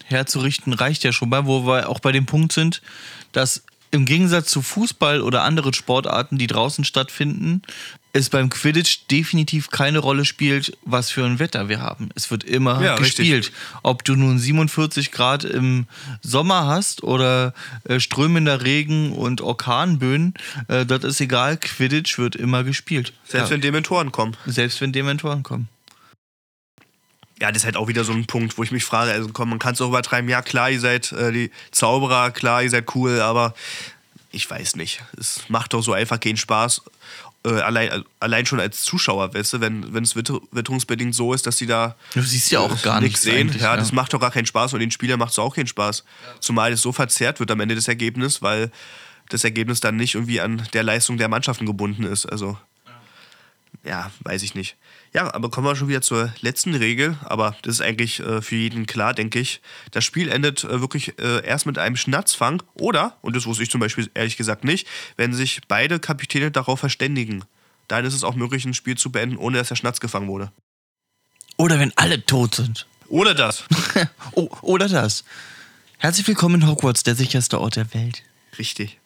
herzurichten reicht ja schon mal, wo wir auch bei dem Punkt sind, dass im Gegensatz zu Fußball oder anderen Sportarten, die draußen stattfinden, es beim Quidditch definitiv keine Rolle spielt, was für ein Wetter wir haben. Es wird immer Ja, gespielt. richtig. Ob du nun 47 Grad im Sommer hast oder äh, strömender Regen und Orkanböen, äh, das ist egal. Quidditch wird immer gespielt. Selbst ja. wenn Dementoren kommen. Selbst wenn Dementoren kommen. Ja, das ist halt auch wieder so ein Punkt, wo ich mich frage, also komm, man kann es auch übertreiben, ja klar, ihr seid äh, die Zauberer, klar, ihr seid cool, aber ich weiß nicht. Es macht doch so einfach keinen Spaß. Äh, allein, äh, allein schon als Zuschauer, weißt du, wenn es witter, witterungsbedingt so ist, dass die da Du siehst ja auch gar nichts sehen. eigentlich, Ja, das macht doch gar keinen Spaß und den Spielern macht es auch keinen Spaß. Zumal es so verzerrt wird am Ende des Ergebnisses, weil das Ergebnis dann nicht irgendwie an der Leistung der Mannschaften gebunden ist. Also, ja, weiß ich nicht. Ja, aber kommen wir schon wieder zur letzten Regel. Aber das ist eigentlich äh, für jeden klar, denke ich. Das Spiel endet äh, wirklich äh, erst mit einem Schnatzfang oder, und das wusste ich zum Beispiel ehrlich gesagt nicht, wenn sich beide Kapitäne darauf verständigen. Dann ist es auch möglich, ein Spiel zu beenden, ohne dass der Schnatz gefangen wurde. Oder wenn alle tot sind. Oder das. oh, oder das. Herzlich willkommen in Hogwarts, der sicherste Ort der Welt. Richtig.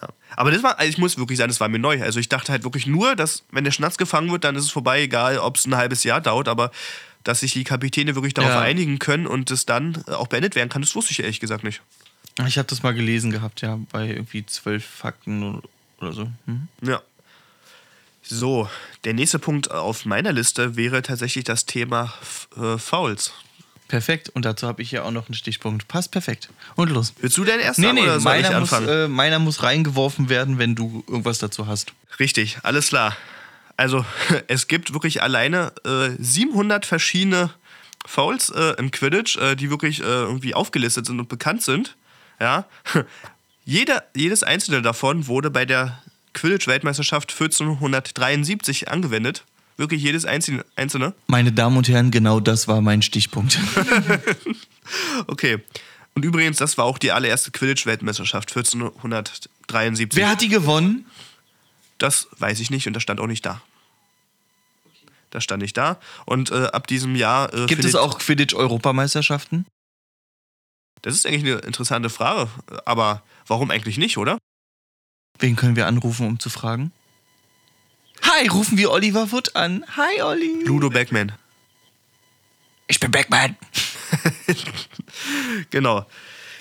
Ja. Aber das war, also ich muss wirklich sagen, das war mir neu. Also ich dachte halt wirklich nur, dass wenn der Schnatz gefangen wird, dann ist es vorbei, egal ob es ein halbes Jahr dauert, aber dass sich die Kapitäne wirklich darauf Ja. einigen können und es dann äh, auch beendet werden kann, das wusste ich ehrlich gesagt nicht. Ich habe das mal gelesen gehabt, ja, bei irgendwie zwölf Fakten oder so. Hm? Ja. So, der nächste Punkt auf meiner Liste wäre tatsächlich das Thema F- äh, Fouls. Perfekt. Und dazu habe ich hier auch noch einen Stichpunkt. Passt perfekt. Und los. Willst du denn erst Nee, nee, oder soll ich meiner muss, anfangen? äh, meiner muss reingeworfen werden, wenn du irgendwas dazu hast. Richtig, alles klar. Also, es gibt wirklich alleine äh, 700 verschiedene Fouls äh, im Quidditch, äh, die wirklich äh, irgendwie aufgelistet sind und bekannt sind. Ja. Jeder, jedes einzelne davon wurde bei der Quidditch-Weltmeisterschaft 1473 angewendet. Wirklich jedes einzelne. einzelne. Meine Damen und Herren, genau das war mein Stichpunkt. Okay. Und übrigens, das war auch die allererste Quidditch-Weltmeisterschaft 1473. Wer hat die gewonnen? Das weiß ich nicht und das stand auch nicht da. Das stand nicht da. Und äh, ab diesem Jahr. Äh, Gibt es auch Quidditch-Europameisterschaften? Das ist eigentlich eine interessante Frage. Aber warum eigentlich nicht, oder? Wen können wir anrufen, um zu fragen? Hi, rufen wir Oliver Wood an. Hi, Olli. Ludo Backman. Ich bin Backman. Genau.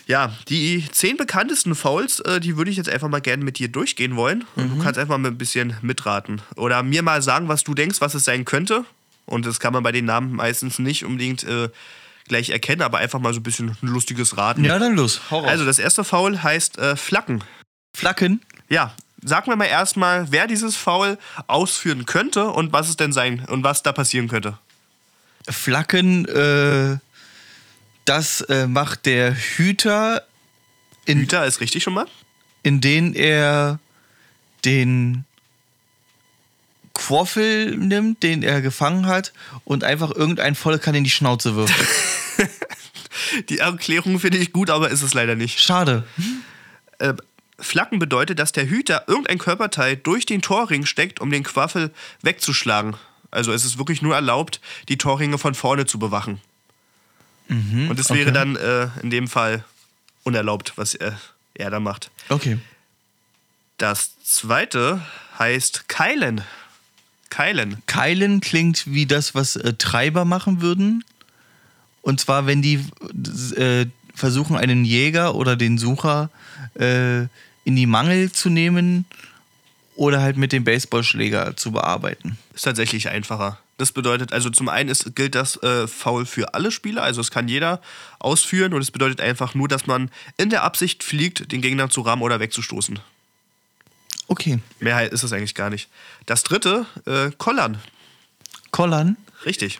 Ja, die zehn bekanntesten Fouls, äh, die würde ich jetzt einfach mal gerne mit dir durchgehen wollen. Und du kannst einfach mal ein bisschen mitraten. Oder mir mal sagen, was du denkst, was es sein könnte. Und das kann man bei den Namen meistens nicht unbedingt äh, gleich erkennen, aber einfach mal so ein bisschen ein lustiges Raten. Ja, dann los. Hau raus. Also, das erste Foul heißt äh, Flacken. Flacken. Ja, sag mir mal erstmal, wer dieses Foul ausführen könnte und was es denn sein und was da passieren könnte. Flacken, äh, das äh, macht der Hüter, in, Hüter ist richtig schon mal. in den er den Quaffel nimmt, den er gefangen hat, und einfach irgendein Vollkann in die Schnauze wirft. Die Erklärung finde ich gut, aber ist es leider nicht. Schade. Äh, Flacken bedeutet, dass der Hüter irgendein Körperteil durch den Torring steckt, um den Quaffel wegzuschlagen. Also es ist wirklich nur erlaubt, die Torringe von vorne zu bewachen. Und es wäre okay. dann äh, in dem Fall unerlaubt, was er, er da macht. Okay. Das zweite heißt Keilen. Keilen. Keilen klingt wie das, was äh, Treiber machen würden. Und zwar, wenn die äh, versuchen, einen Jäger oder den Sucher äh, in die Mangel zu nehmen oder halt mit dem Baseballschläger zu bearbeiten. Ist tatsächlich einfacher. Das bedeutet, also zum einen ist, gilt das äh, Foul für alle Spieler, also es kann jeder ausführen und es bedeutet einfach nur, dass man in der Absicht fliegt, den Gegner zu rammen oder wegzustoßen. Okay. Mehr ist es eigentlich gar nicht. Das dritte, äh, Kollern. Kollern, Richtig.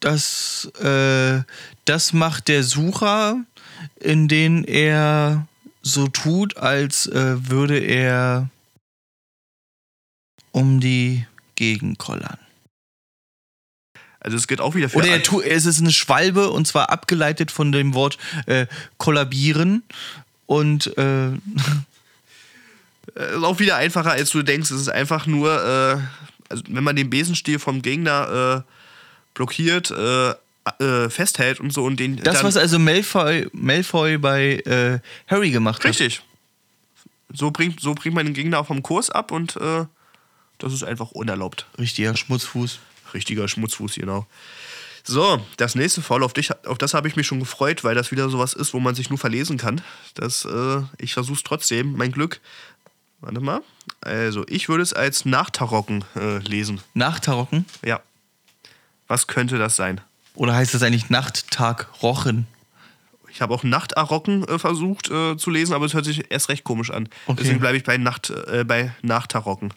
das, äh, das macht der Sucher, indem er so tut, als äh, würde er um die Gegend kollern. Also es gilt auch wieder für Oder er es ist eine Schwalbe und zwar abgeleitet von dem Wort äh, kollabieren. Und äh, Äh, ist auch wieder einfacher, als du denkst. Es ist einfach nur, äh, also wenn man den Besenstiel vom Gegner äh, blockiert, äh, festhält und so und den das, was also Malfoy, Malfoy bei äh, Harry gemacht hat. Richtig. So bringt, so bringt man den Gegner auch vom Kurs ab und äh, Das ist einfach unerlaubt. Richtiger Schmutzfuß. Richtiger Schmutzfuß, genau. So, das nächste Foul, auf, dich, auf das habe ich mich schon gefreut, weil das wieder sowas ist, wo man sich nur verlesen kann. Das, äh, ich versuche es trotzdem, mein Glück. Warte mal. Also, ich würde es als Nachtarocken äh, lesen. Nachtarocken? Ja. Was könnte das sein? Oder heißt das eigentlich Nachttag rochen? Ich habe auch Nachtarocken äh, versucht äh, zu lesen, aber es hört sich erst recht komisch an. Okay. Deswegen bleibe ich bei, Nacht, äh, bei Nachtarocken.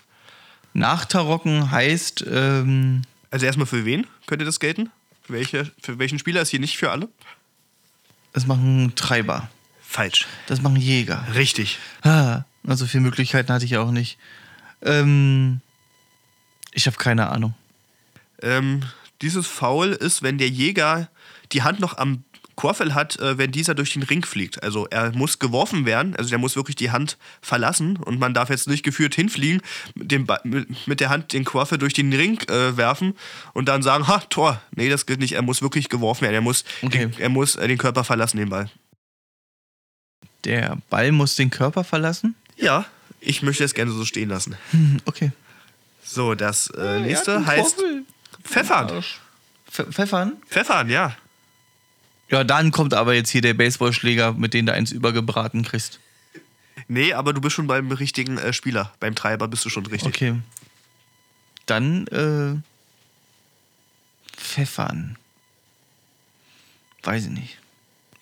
Nachtarocken heißt, ähm, Also erstmal für wen könnte das gelten? Für, welche, für welchen Spieler ist hier nicht für alle? das machen Treiber. Falsch. Das machen Jäger. Richtig. Ah, also viele Möglichkeiten hatte ich auch nicht. Ähm, ich habe keine Ahnung. Ähm, dieses Foul ist, wenn der Jäger die Hand noch am Korfel hat, äh, wenn dieser durch den Ring fliegt. Also er muss geworfen werden, also der muss wirklich die Hand verlassen und man darf jetzt nicht geführt hinfliegen, mit, der Hand den Korfel durch den Ring äh, werfen und dann sagen, ha, Tor. Nee, das gilt nicht. Er muss wirklich geworfen werden. Er muss, Okay. den, er muss äh, den Körper verlassen, den Ball. Der Ball muss den Körper verlassen? Ja, ich möchte es gerne so stehen lassen. Hm, okay. So, das äh, nächste heißt Pfeffern. Pf Pfeffern? Pfeffern, ja. Ja, dann kommt aber jetzt hier der Baseballschläger, mit dem du eins übergebraten kriegst. Nee, aber du bist schon beim richtigen äh, Spieler. Beim Treiber bist du schon richtig. Okay. Dann, äh. Pfeffern. Weiß ich nicht.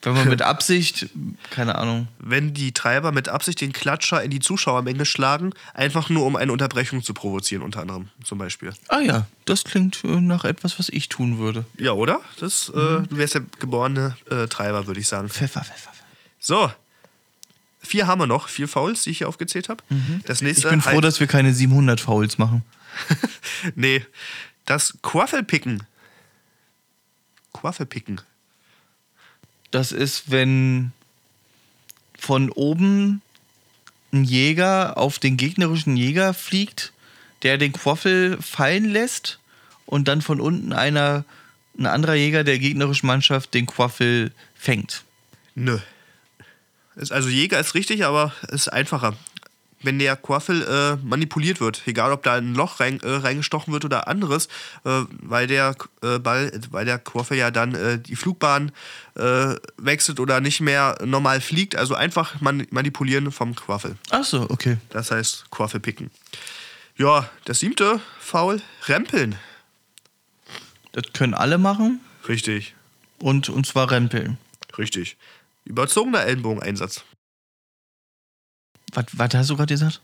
Wenn man mit Absicht, keine Ahnung. Wenn die Treiber mit Absicht den Klatscher in die Zuschauermenge schlagen, einfach nur um eine Unterbrechung zu provozieren, unter anderem zum Beispiel. Ah ja, das klingt äh, nach etwas, was ich tun würde. Ja, oder? Das, äh, Mhm. du wärst der geborene äh, Treiber, würde ich sagen. Pfeffer, Pfeffer. Pfeffer. So. Vier haben wir noch, vier Fouls, die ich hier aufgezählt habe. Das Mhm. Ich nächste bin froh, heißt- dass wir keine 700 Fouls machen. Nee, das Quaffelpicken. Quaffelpicken. Das ist, wenn von oben ein Jäger auf den gegnerischen Jäger fliegt, der den Quaffel fallen lässt und dann von unten einer, ein anderer Jäger der gegnerischen Mannschaft den Quaffel fängt. Nö. Also Jäger ist richtig, aber ist einfacher. Wenn der Quaffel äh, manipuliert wird, egal ob da ein Loch rein, äh, reingestochen wird oder anderes, äh, weil der äh, Ball, weil der Quaffel ja dann äh, die Flugbahn äh, wechselt oder nicht mehr normal fliegt, also einfach man manipulieren vom Quaffel. Ach so, okay. Das heißt Quaffel picken. Ja, das siebte Foul, Rempeln. Das können alle machen Richtig, und, und zwar rempeln. richtig. Überzogener Ellenbogeneinsatz. Was, was hast du gerade gesagt?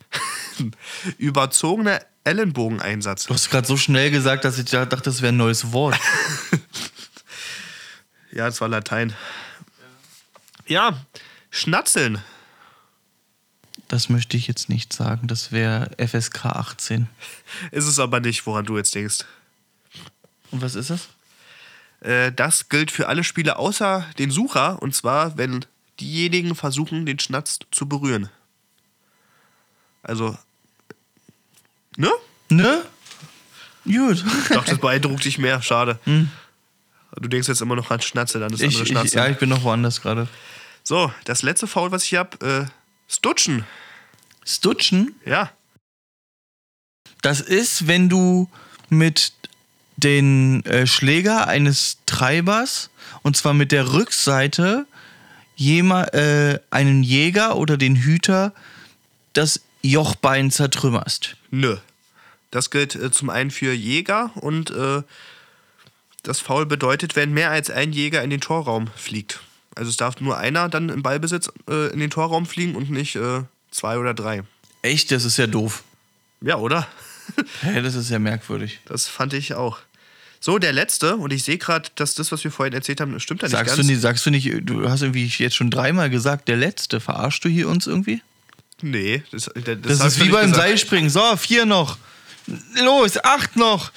Überzogener Ellenbogeneinsatz. Du hast gerade so schnell gesagt, dass ich da dachte, das wäre ein neues Wort. Ja, das war Latein. Ja, Schnatzeln. Das möchte ich jetzt nicht sagen. Das wäre FSK 18. Ist es aber nicht, woran du jetzt denkst. Und was ist das? Äh, das gilt für alle Spieler außer den Sucher. Und zwar, wenn diejenigen versuchen, den Schnatz zu berühren. Also. Ne? Ne? Gut. Ich dachte, das beeindruckt dich mehr. Schade. Du denkst jetzt immer noch an Schnatzeln, an das Ich, andere ich, Schnatzeln. ja, ich bin noch woanders gerade. So, das letzte Foul, was ich habe, äh, Stutschen. Stutschen, Ja. das ist, wenn du mit den äh, Schläger eines Treibers, und zwar mit der Rückseite, jema, äh, einen Jäger oder den Hüter das Jochbein zertrümmerst. Nö. Das gilt äh, zum einen für Jäger und äh, das Foul bedeutet, wenn mehr als ein Jäger in den Torraum fliegt. Also es darf nur einer dann im Ballbesitz äh, in den Torraum fliegen und nicht äh, zwei oder drei. Echt, das ist ja doof. Ja, oder? Hä, das ist ja merkwürdig. Das fand ich auch. So, der letzte, und ich sehe gerade, dass das, was wir vorhin erzählt haben, stimmt da nicht Sagst du, ganz. nicht, sagst du nicht, du hast irgendwie jetzt schon dreimal gesagt, der letzte. Verarschst du hier uns irgendwie? Nee, das, das, das, ist wie beim gesagt. Seilspringen. So, vier noch. Los, acht noch.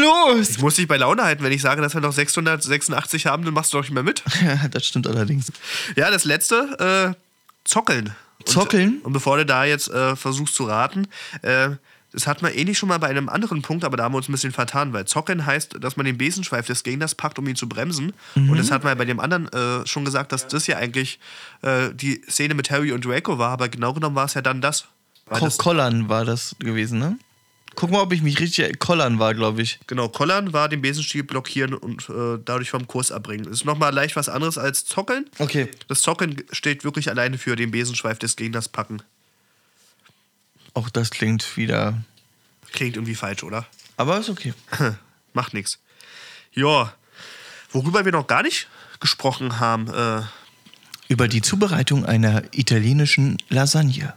Los. Ich muss dich bei Laune halten, wenn ich sage, dass wir noch 686 haben, dann machst du doch nicht mehr mit. Ja, das stimmt allerdings. Ja, das letzte, äh, Zockeln. Und, Zockeln? Und bevor du da jetzt äh, versuchst zu raten, äh, das hat man ähnlich schon mal bei einem anderen Punkt, aber da haben wir uns ein bisschen vertan, weil Zockeln heißt, dass man den Besenschweif des Gegners packt, um ihn zu bremsen. Mhm. Und das hat man bei dem anderen äh, schon gesagt, dass das ja eigentlich äh, die Szene mit Harry und Draco war, aber genau genommen war es ja dann das. Ko Kollern war das gewesen, ne? Guck mal, ob ich mich richtig. Kollern war, glaube ich. Genau, Kollern war den Besenstiel blockieren und äh, dadurch vom Kurs abbringen. Ist nochmal leicht was anderes als Zockeln. Okay. Das Zockeln steht wirklich alleine für den Besenschweif des Gegners packen. Auch das klingt wieder. Klingt irgendwie falsch, oder? Aber ist okay. Macht nichts. Ja, worüber wir noch gar nicht gesprochen haben, äh, Über die Zubereitung einer italienischen Lasagne.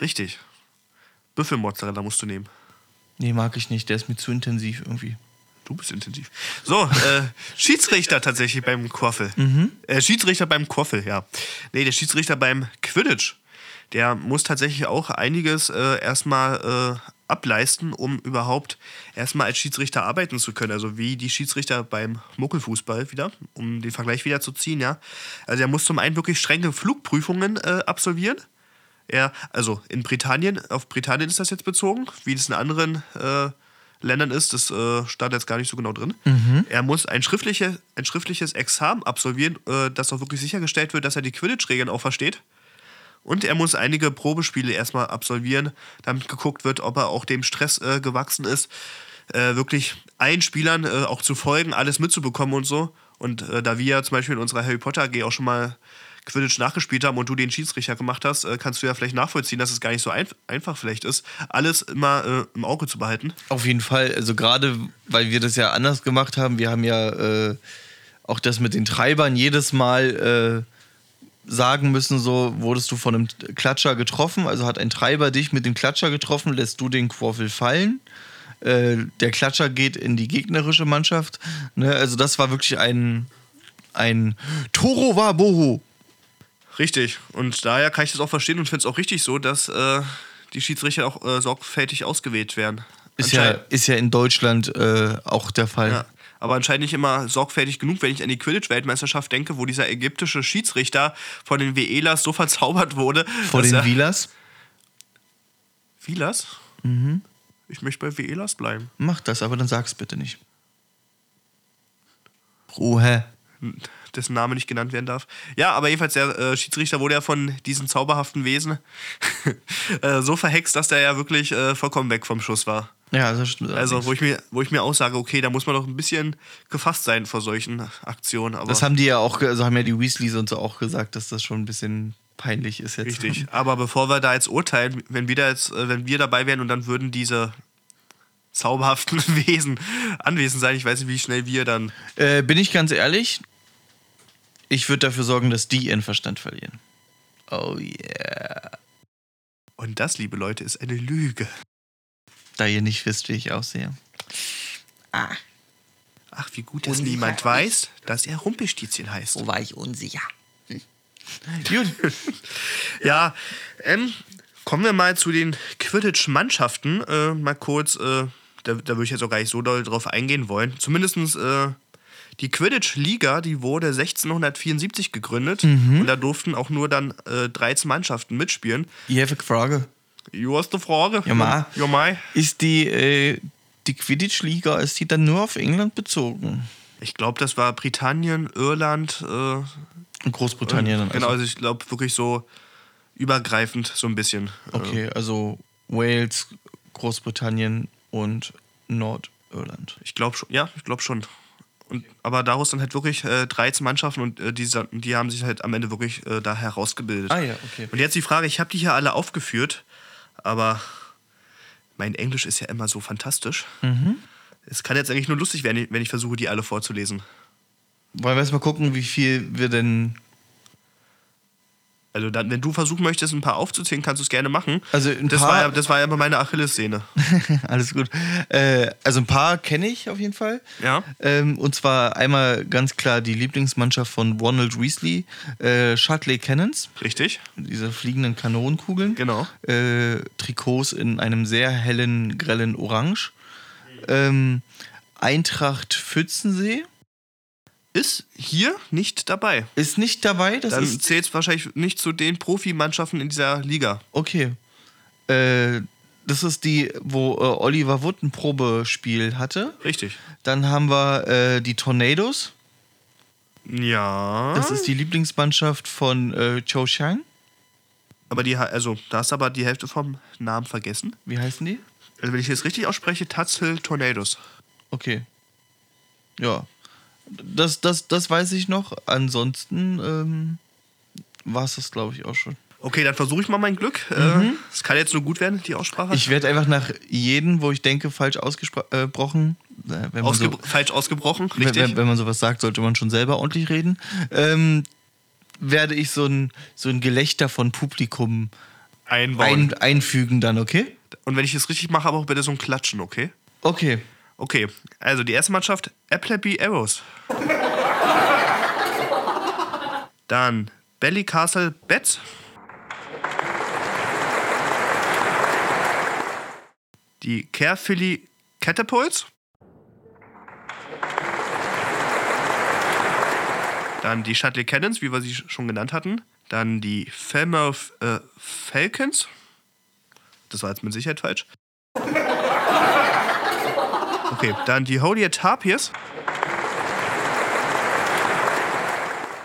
richtig. Büffelmozzarella musst du nehmen. Nee, mag ich nicht. Der ist mir zu intensiv irgendwie. Du bist intensiv. So, äh, Schiedsrichter tatsächlich beim Quaffel. Äh, Schiedsrichter beim Quaffel, ja. Nee, der Schiedsrichter beim Quidditch. Der muss tatsächlich auch einiges äh, erstmal äh, ableisten, um überhaupt erstmal als Schiedsrichter arbeiten zu können. Also wie die Schiedsrichter beim Muckelfußball wieder, um den Vergleich wieder zu ziehen, ja. Also er muss zum einen wirklich strenge Flugprüfungen äh, absolvieren. Er, also in Britannien, auf Britannien ist das jetzt bezogen, wie es in anderen äh, Ländern ist, das äh, stand jetzt gar nicht so genau drin. Er muss ein, schriftliche, ein schriftliches Examen absolvieren, äh, das auch wirklich sichergestellt wird, dass er die Quidditch-Regeln auch versteht. Und er muss einige Probespiele erstmal absolvieren, damit geguckt wird, ob er auch dem Stress äh, gewachsen ist, äh, wirklich allen Spielern äh, auch zu folgen, alles mitzubekommen und so. Und äh, da wir zum Beispiel in unserer Harry Potter AG auch schon mal Quidditch nachgespielt haben und du den Schiedsrichter gemacht hast, äh, kannst du ja vielleicht nachvollziehen, dass es gar nicht so einf einfach vielleicht ist, alles immer äh, im Auge zu behalten. Auf jeden Fall. Also gerade, weil wir das ja anders gemacht haben. Wir haben ja auch das mit den Treibern jedes Mal sagen müssen, so wurdest du von einem Klatscher getroffen. Also hat ein Treiber dich mit dem Klatscher getroffen, lässt du den Quaffel fallen. Äh, der Klatscher geht in die gegnerische Mannschaft. Ne? Also das war wirklich ein, ein Toro war Boho. Richtig. Und daher kann ich das auch verstehen und finde es auch richtig so, dass äh, die Schiedsrichter auch äh, sorgfältig ausgewählt werden. Ist ja, ist ja in Deutschland äh, auch der Fall. Ja. Aber anscheinend nicht immer sorgfältig genug, wenn ich an die Quidditch-Weltmeisterschaft denke, wo dieser ägyptische Schiedsrichter von den Veelas so verzaubert wurde. Dass den er- Wielas. Veelas? Ich möchte bei Veelas bleiben. Mach das, aber dann sag's bitte nicht. Ruhe. dessen Name nicht genannt werden darf. Ja, aber jedenfalls der äh, Schiedsrichter wurde ja von diesen zauberhaften Wesen äh, so verhext, dass der ja wirklich äh, vollkommen weg vom Schuss war. Ja, das stimmt. Also, wo ich, mir, wo ich mir auch sage, okay, da muss man doch ein bisschen gefasst sein vor solchen Aktionen. Aber das haben die ja auch, also haben ja die Weasleys und so auch gesagt, dass das schon ein bisschen peinlich ist jetzt. richtig. Aber bevor wir da jetzt urteilen, wenn wir, da jetzt, äh, wenn wir dabei wären und dann würden diese zauberhaften Wesen anwesend sein, ich weiß nicht, wie schnell wir dann. Äh, bin ich ganz ehrlich, ich würde dafür sorgen, dass die ihren Verstand verlieren. Oh yeah. Und das, liebe Leute, ist eine Lüge. Da ihr nicht wisst, wie ich aussehe. Ach, wie gut, dass Unsicher niemand weiß, dass er Rumpelstilzchen heißt. Wo war ich unsicher? Gut. Ja, ähm, kommen wir mal zu den Quidditch-Mannschaften. Äh, mal kurz, äh, da, da würde ich jetzt auch gar nicht so doll drauf eingehen wollen. Zumindest äh, die Quidditch-Liga, die wurde 1674 gegründet. Und da durften auch nur dann äh, 13 Mannschaften mitspielen. Ich habe eine Frage. Du hast eine Frage? Ja, ma. Ja, mai. Ist die, äh, die Quidditch-Liga, ist die dann nur auf England bezogen? Ich glaube, das war Britannien, Irland. Äh, Und Großbritannien dann genau, also. also ich glaube wirklich so übergreifend so ein bisschen. Äh, Okay, also Wales, Großbritannien und Nordirland. Ich glaube schon, ja, ich glaube schon. Und, aber daraus dann halt wirklich äh, 13 Mannschaften und äh, die, die haben sich halt am Ende wirklich äh, da herausgebildet. Ah ja, okay. Und jetzt die Frage, ich habe die hier alle aufgeführt, aber mein Englisch ist ja immer so fantastisch. Mhm. Es kann jetzt eigentlich nur lustig werden, wenn ich versuche, die alle vorzulesen. Wollen wir erst mal gucken, wie viel wir denn. Also dann, wenn du versuchen möchtest, ein paar aufzuzählen, kannst du es gerne machen. Also ein das, paar- war ja, das war ja immer meine Achillessehne. Alles gut. Äh, also ein paar kenne ich auf jeden Fall. Ja. Ähm, und zwar einmal ganz klar die Lieblingsmannschaft von Ronald Weasley, äh, Shutley Cannons, Richtig? diese fliegenden Kanonenkugeln. Genau. Äh, Trikots in einem sehr hellen, grellen Orange. Ähm, Eintracht Pfützensee Ist hier nicht dabei. ist nicht dabei. Das Dann zählt es wahrscheinlich nicht zu den Profimannschaften in dieser Liga. Okay. Äh, das ist die, wo äh, Oliver Wood ein Probespiel hatte. Richtig. Dann haben wir äh, die Tornadoes. Ja. Das ist die Lieblingsmannschaft von äh, Cho Chang. aber die, also, da hast du aber die Hälfte vom Namen vergessen. Wie heißen die? Also wenn ich jetzt richtig ausspreche, Tatzel Tornadoes. Okay. Ja. Das, das, das weiß ich noch. Ansonsten ähm, war es das, glaube ich, auch schon. Okay, dann versuche ich mal mein Glück. Mhm. Es kann jetzt nur gut werden, die Aussprache. Ich werde einfach nach jedem, wo ich denke, falsch ausgesprochen. Äh, wenn man Ausge so, falsch ausgebrochen, wenn, richtig? wenn, wenn man sowas sagt, sollte man schon selber ordentlich reden. Ähm, werde ich so ein, so ein Gelächter von Publikum ein, einfügen dann, okay? Und wenn ich es richtig mache, aber auch bitte so ein Klatschen, okay? Okay. Okay, also die erste Mannschaft, Appleby Arrows. Dann Belly Castle Bets. Die Carephilly Catapults. Dann die Shuttle Cannons, wie wir sie schon genannt hatten. Dann die Falmouth äh, Falcons. Das war jetzt mit Sicherheit falsch. Okay, dann die Holy Tarpiers.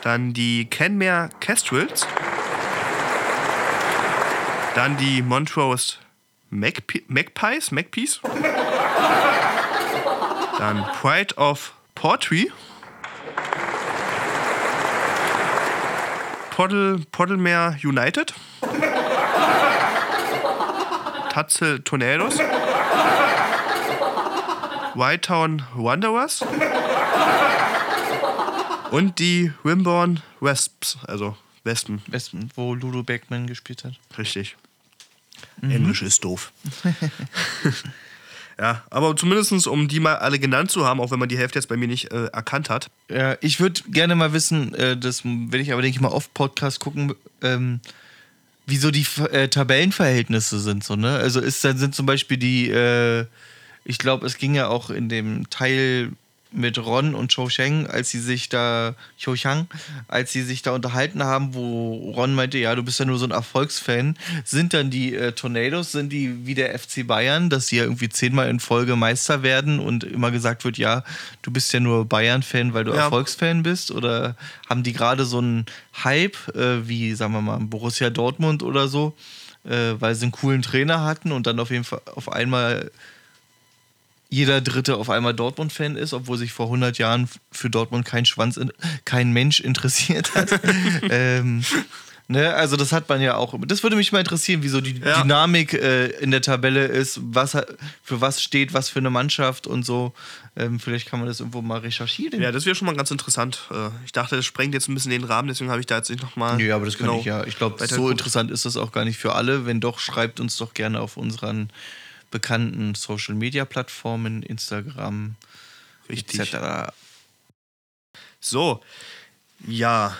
Dann die Kenmare Kestrels. Dann die Montrose Magpi Magpies. Magpies. Dann Pride of Portree. Poddle, United. Tatzel Tornadoes. Whitetown Wanderers. Und die Wimborne Wesps, also Wespen. Westen, wo Ludo Beckman gespielt hat. Richtig. Englisch ist doof. ja, aber zumindest um die mal alle genannt zu haben, auch wenn man die Hälfte jetzt bei mir nicht äh, erkannt hat. Ja, ich würde gerne mal wissen, äh, das werde ich aber, denke ich mal, oft Podcast gucken, ähm, wie so die äh, Tabellenverhältnisse sind. So, ne? Also ist, dann sind zum Beispiel die, äh, ich glaube, es ging ja auch in dem Teil mit Ron und Cho Sheng, als sie sich da, Cho Chang, als sie sich da unterhalten haben, wo Ron meinte, ja, du bist ja nur so ein Erfolgsfan, sind dann die äh, Tornadoes, sind die wie der FC Bayern, dass sie ja irgendwie zehnmal in Folge Meister werden und immer gesagt wird, ja, du bist ja nur Bayern-Fan, weil du Ja. Erfolgsfan bist? Oder haben die gerade so einen Hype, äh, wie, sagen wir mal, Borussia Dortmund oder so, äh, weil sie einen coolen Trainer hatten und dann auf jeden Fall auf einmal jeder Dritte auf einmal Dortmund-Fan ist, obwohl sich vor 100 Jahren für Dortmund kein Schwanz, in, kein Mensch interessiert hat. ähm, ne, also das hat man ja auch. Das würde mich mal interessieren, wie so die Ja. Dynamik äh, in der Tabelle ist, was für was steht, was für eine Mannschaft und so. Ähm, vielleicht kann man das irgendwo mal recherchieren. Ja, das wäre schon mal ganz interessant. Äh, Ich dachte, das sprengt jetzt ein bisschen den Rahmen, deswegen habe ich da jetzt nicht nochmal. Nö, aber das kann ich ja. Ich glaube, so interessant ist das auch gar nicht für alle. Wenn doch, schreibt uns doch gerne auf unseren bekannten Social Media Plattformen, Instagram, Richtig. etc. So, ja.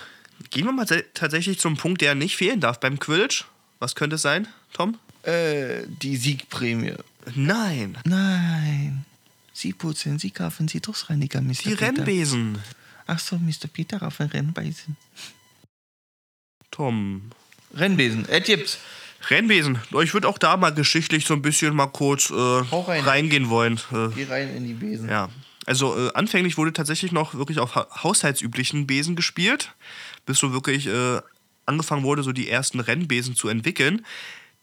Gehen wir mal tatsächlich zum Punkt, der nicht fehlen darf beim Quidditch. Was könnte es sein, Tom? Äh, die Siegprämie. Nein, Nein. Sie putzen, Sie kaufen, Sie Duschreiniger, Mr. die Peter. Rennbesen. Ach so, Mr. Peter auf ein Rennbesen. Tom. Rennbesen. Ed gibt's. Rennbesen. Ich würde auch da mal geschichtlich so ein bisschen mal kurz äh, rein. reingehen wollen. Äh, Geh rein in die Besen. Ja. Also äh, anfänglich wurde tatsächlich noch wirklich auf ha haushaltsüblichen Besen gespielt, bis so wirklich äh, angefangen wurde, so die ersten Rennbesen zu entwickeln.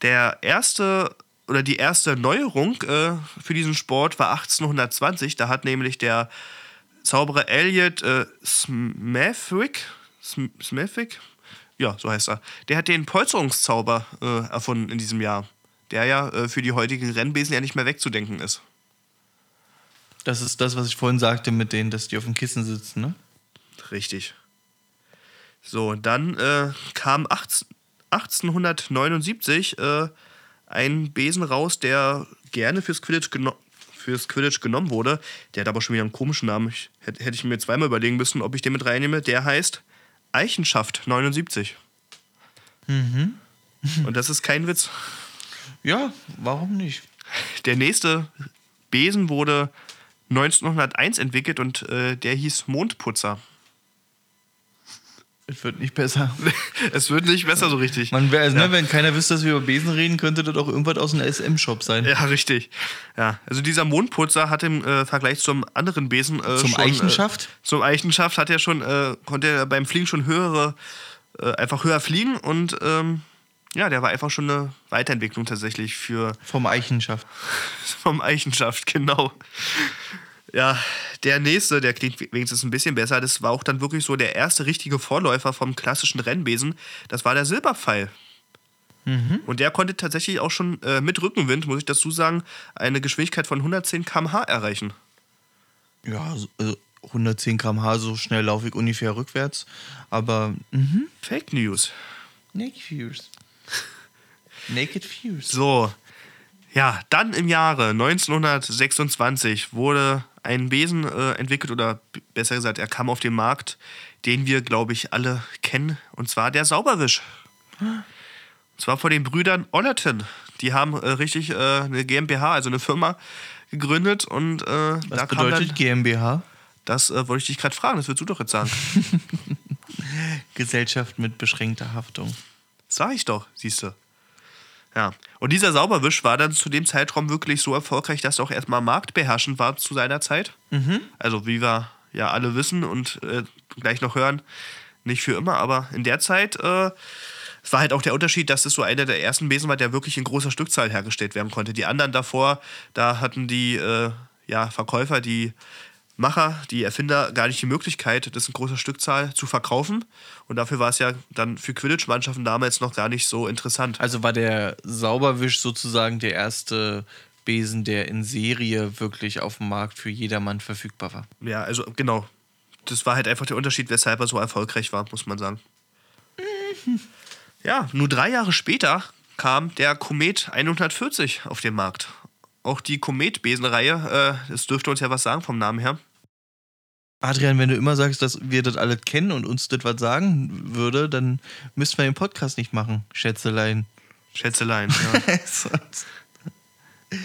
Der erste oder die erste Neuerung äh, für diesen Sport war 1820. Da hat nämlich der Zauberer Elliot äh, Smethwick, Sm Smethwick, ja, so heißt er, der hat den Polsterungszauber äh, erfunden in diesem Jahr, der ja äh, für die heutigen Rennbesen ja nicht mehr wegzudenken ist. Das ist das, was ich vorhin sagte mit denen, dass die auf dem Kissen sitzen, ne? Richtig. So, dann äh, kam 18, 1879 äh, ein Besen raus, der gerne fürs Quidditch, geno fürs Quidditch genommen wurde. Der hat aber schon wieder einen komischen Namen. Ich, hätte, hätte ich mir zweimal überlegen müssen, ob ich den mit reinnehme. Der heißt Eichenschaft 79. Und das ist kein Witz. Ja, warum nicht? Der nächste Besen wurde 1901 entwickelt und äh, der hieß Mondputzer. Es wird nicht besser. es wird nicht besser so richtig. Man wär, also, ne, wenn keiner wüsste, dass wir über Besen reden, könnte das auch irgendwas aus einem SM-Shop sein. Ja, richtig. Ja, also dieser Mondputzer hat im äh, Vergleich zum anderen Besen äh, Zum schon, Eichenschaft? Äh, zum Eichenschaft hat er schon äh, konnte er beim Fliegen schon höhere äh, einfach höher fliegen und ähm, Ja, der war einfach schon eine Weiterentwicklung tatsächlich für Vom Eichenschaft. vom Eichenschaft, genau. Ja, der nächste, der klingt wenigstens ein bisschen besser, das war auch dann wirklich so der erste richtige Vorläufer vom klassischen Rennbesen. Das war der Silberpfeil. Und der konnte tatsächlich auch schon äh, mit Rückenwind, muss ich dazu sagen, eine Geschwindigkeit von 110 km/h erreichen. Ja, so, also 110 km/h, so schnell laufe ich ungefähr rückwärts. Aber, mhm. Fake News. Naked Fuse. Naked Fuse. So, ja, dann im Jahre 1926 wurde ein Besen äh, entwickelt oder besser gesagt, er kam auf den Markt, den wir, glaube ich, alle kennen, und zwar der Sauberwisch. Und zwar von den Brüdern Ollerton. Die haben äh, richtig äh, eine GmbH, also eine Firma, gegründet und äh, Was da bedeutet dann, GmbH? das äh, wollte ich dich gerade fragen, das würdest du doch jetzt sagen. Gesellschaft mit beschränkter Haftung. Sag ich doch, siehst du. Ja. Und dieser Sauberwisch war dann zu dem Zeitraum wirklich so erfolgreich, dass er auch erstmal marktbeherrschend war zu seiner Zeit. Also, wie wir ja alle wissen und äh, gleich noch hören, nicht für immer, aber in der Zeit. Äh, es war halt auch der Unterschied, dass es so einer der ersten Besen war, der wirklich in großer Stückzahl hergestellt werden konnte. Die anderen davor, da hatten die äh, ja, Verkäufer, die Macher, die Erfinder gar nicht die Möglichkeit, das in großer Stückzahl zu verkaufen. Und dafür war es ja dann für Quidditch-Mannschaften damals noch gar nicht so interessant. Also war der Sauberwisch sozusagen der erste Besen, der in Serie wirklich auf dem Markt für jedermann verfügbar war. Ja, also genau. Das war halt einfach der Unterschied, weshalb er so erfolgreich war, muss man sagen. Ja, nur drei Jahre später kam der Komet 140 auf den Markt. Auch die Komet-Besenreihe, äh, das dürfte uns ja was sagen vom Namen her. Adrian, wenn du immer sagst, dass wir das alles kennen und uns das was sagen würde, dann müssten wir den Podcast nicht machen, Schätzelein. Schätzelein. Ja.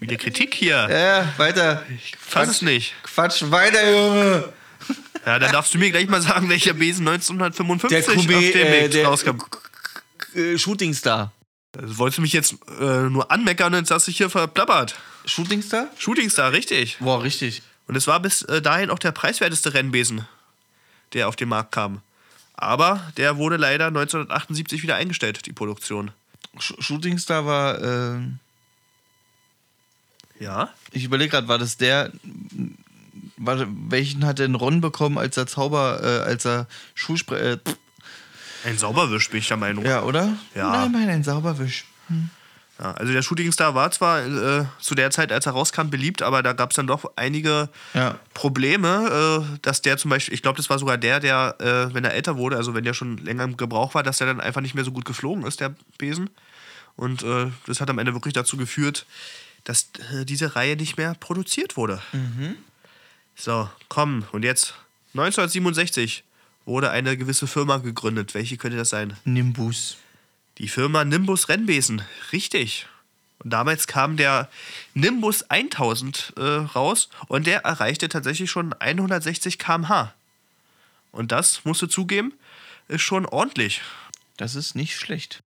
Wieder Kritik hier. ja, weiter. Fass es nicht. Quatsch, weiter, Junge. Ja, dann darfst du mir gleich mal sagen, welcher Besen 1955 Der auf Komet, dem äh, der rauskam. äh, Shooting Star. Also, wolltest du mich jetzt äh, nur anmeckern und jetzt hast du dich hier verplappert. Shooting Star? Shooting Star, richtig. Boah, richtig. Und es war bis äh, dahin auch der preiswerteste Rennbesen, der auf den Markt kam. Aber der wurde leider 1978 wieder eingestellt, die Produktion. Sh Shooting Star war, äh, Ja? ich überlege gerade, war das der, war, welchen hat denn Ron bekommen, als er Zauber, äh, als er Schulspre... Äh, pff, Ein Sauberwisch, bin ich der Meinung. ja, oder? Ja. Nein, nein, ein Sauberwisch. Ja, also der Shooting Star war zwar äh, zu der Zeit, als er rauskam, beliebt, aber da gab es dann doch einige Ja. Probleme, äh, dass der zum Beispiel, ich glaube, das war sogar der, der, äh, wenn er älter wurde, also wenn der schon länger im Gebrauch war, dass der dann einfach nicht mehr so gut geflogen ist, der Besen. Und äh, das hat am Ende wirklich dazu geführt, dass äh, diese Reihe nicht mehr produziert wurde. So, komm, und jetzt 1967 wurde eine gewisse Firma gegründet. Welche könnte das sein? Nimbus. Die Firma Nimbus Rennbesen, richtig. Und damals kam der Nimbus 1000 äh, raus und der erreichte tatsächlich schon 160 km/h. Und das, musst du zugeben, ist schon ordentlich. Das ist nicht schlecht.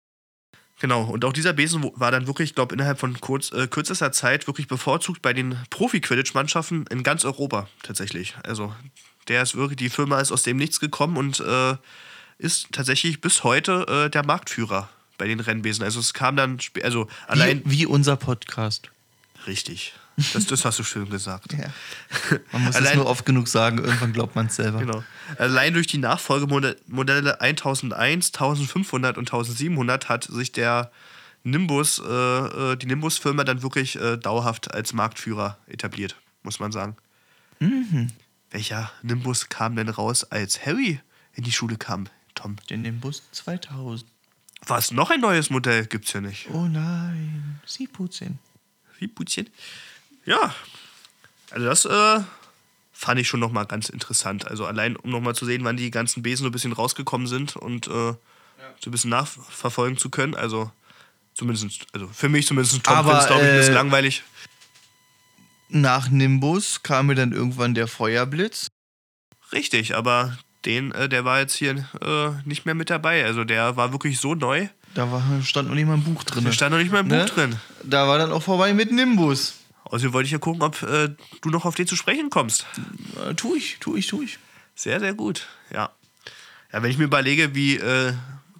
Genau, und auch dieser Besen war dann wirklich, ich glaube, innerhalb von kurz, äh, kürzester Zeit wirklich bevorzugt bei den Profi-Quidditch-Mannschaften in ganz Europa tatsächlich. Also der ist wirklich, die Firma ist aus dem Nichts gekommen und äh, ist tatsächlich bis heute äh, der Marktführer bei den Rennbesen. Also es kam dann, also allein. Wie, wie unser Podcast. Richtig. Das, das hast du schön gesagt. Ja. Man muss es Allein- nur oft genug sagen, irgendwann glaubt man es selber. Genau. Allein durch die Nachfolgemodelle 1001, 1500 und 1700 hat sich der Nimbus, äh, äh, die Nimbus-Firma dann wirklich äh, dauerhaft als Marktführer etabliert, muss man sagen. Welcher Nimbus kam denn raus, als Harry in die Schule kam, Tom? Den Nimbus 2000. Was, noch ein neues Modell gibt's ja nicht. Oh nein, sie putzen. Wie Putzchen? Ja. Also das äh, fand ich schon nochmal ganz interessant. Also allein, um nochmal zu sehen, wann die ganzen Besen so ein bisschen rausgekommen sind und äh, so ein bisschen nachverfolgen zu können. Also zumindest, also für mich zumindest Tom Aber, Prince, glaube ich, ein bisschen äh, langweilig. Nach Nimbus kam mir dann irgendwann der Feuerblitz. Richtig, aber den, äh, der war jetzt hier äh, nicht mehr mit dabei. Also der war wirklich so neu. Da war, stand noch nicht mal ein Buch drin. Da stand noch nicht mal im Ne? Buch drin. Da war dann auch vorbei mit Nimbus. Außerdem wollte ich ja gucken, ob äh, du noch auf den zu sprechen kommst. Äh, tu ich, tu ich, tu ich. Sehr, sehr gut, ja. Ja, wenn ich mir überlege, wie äh,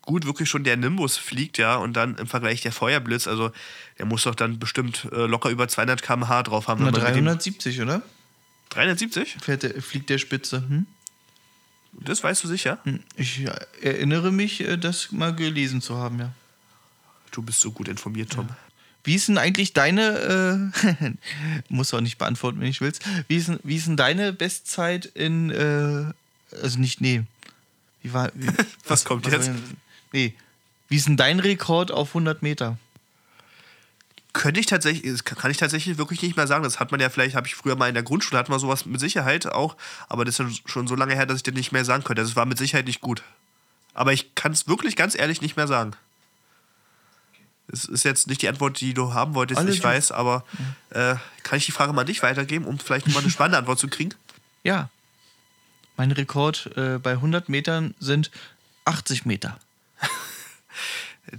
gut wirklich schon der Nimbus fliegt, ja, und dann im Vergleich der Feuerblitz, also der muss doch dann bestimmt äh, locker über 200 km/h drauf haben. Na, wenn man mit dem- 370, oder? 370? Fährt der, fliegt der Spitze. Hm? Das weißt du sicher? Ich äh, erinnere mich, äh, das mal gelesen zu haben, ja. Du bist so gut informiert, Tom. Wie ist denn eigentlich deine, äh, muss auch nicht beantworten, wenn ich willst, wie ist, denn- wie ist denn deine Bestzeit in, äh, also nicht, nee, wie war, wie, Was kommt was jetzt? Nee, wie ist denn dein Rekord auf 100 Meter? Könnte ich tatsächlich, kann ich tatsächlich wirklich nicht mehr sagen. Das hat man ja vielleicht, habe ich früher mal in der Grundschule, hat man sowas mit Sicherheit auch, aber das ist schon so lange her, dass ich das nicht mehr sagen könnte. Das war mit Sicherheit nicht gut. Aber ich kann es wirklich ganz ehrlich nicht mehr sagen. Es ist jetzt nicht die Antwort, die du haben wolltest, Alle ich die- weiß, aber äh, kann ich die Frage mal an dich weitergeben, um vielleicht mal eine spannende Antwort zu kriegen? Ja, mein Rekord äh, bei 100 Metern sind 80 Meter.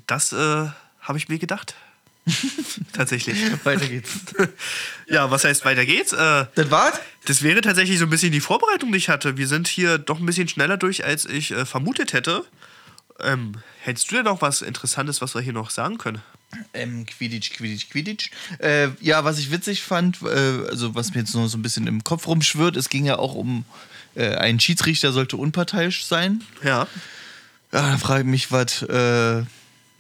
Das äh, habe ich mir gedacht. tatsächlich. Weiter geht's. Ja, was heißt weiter geht's? Äh, Das war's? Das wäre tatsächlich so ein bisschen die Vorbereitung, die ich hatte. Wir sind hier doch ein bisschen schneller durch, als ich äh, vermutet hätte. Ähm, hättest du denn noch was Interessantes, was wir hier noch sagen können? Ähm, Quidditch, Quidditch, Quidditch. Äh, ja, was ich witzig fand, äh, also was mir jetzt noch so ein bisschen im Kopf rumschwirrt, es ging ja auch um äh, einen Schiedsrichter sollte unparteiisch sein. Ja. Ja, da frage ich mich, was äh,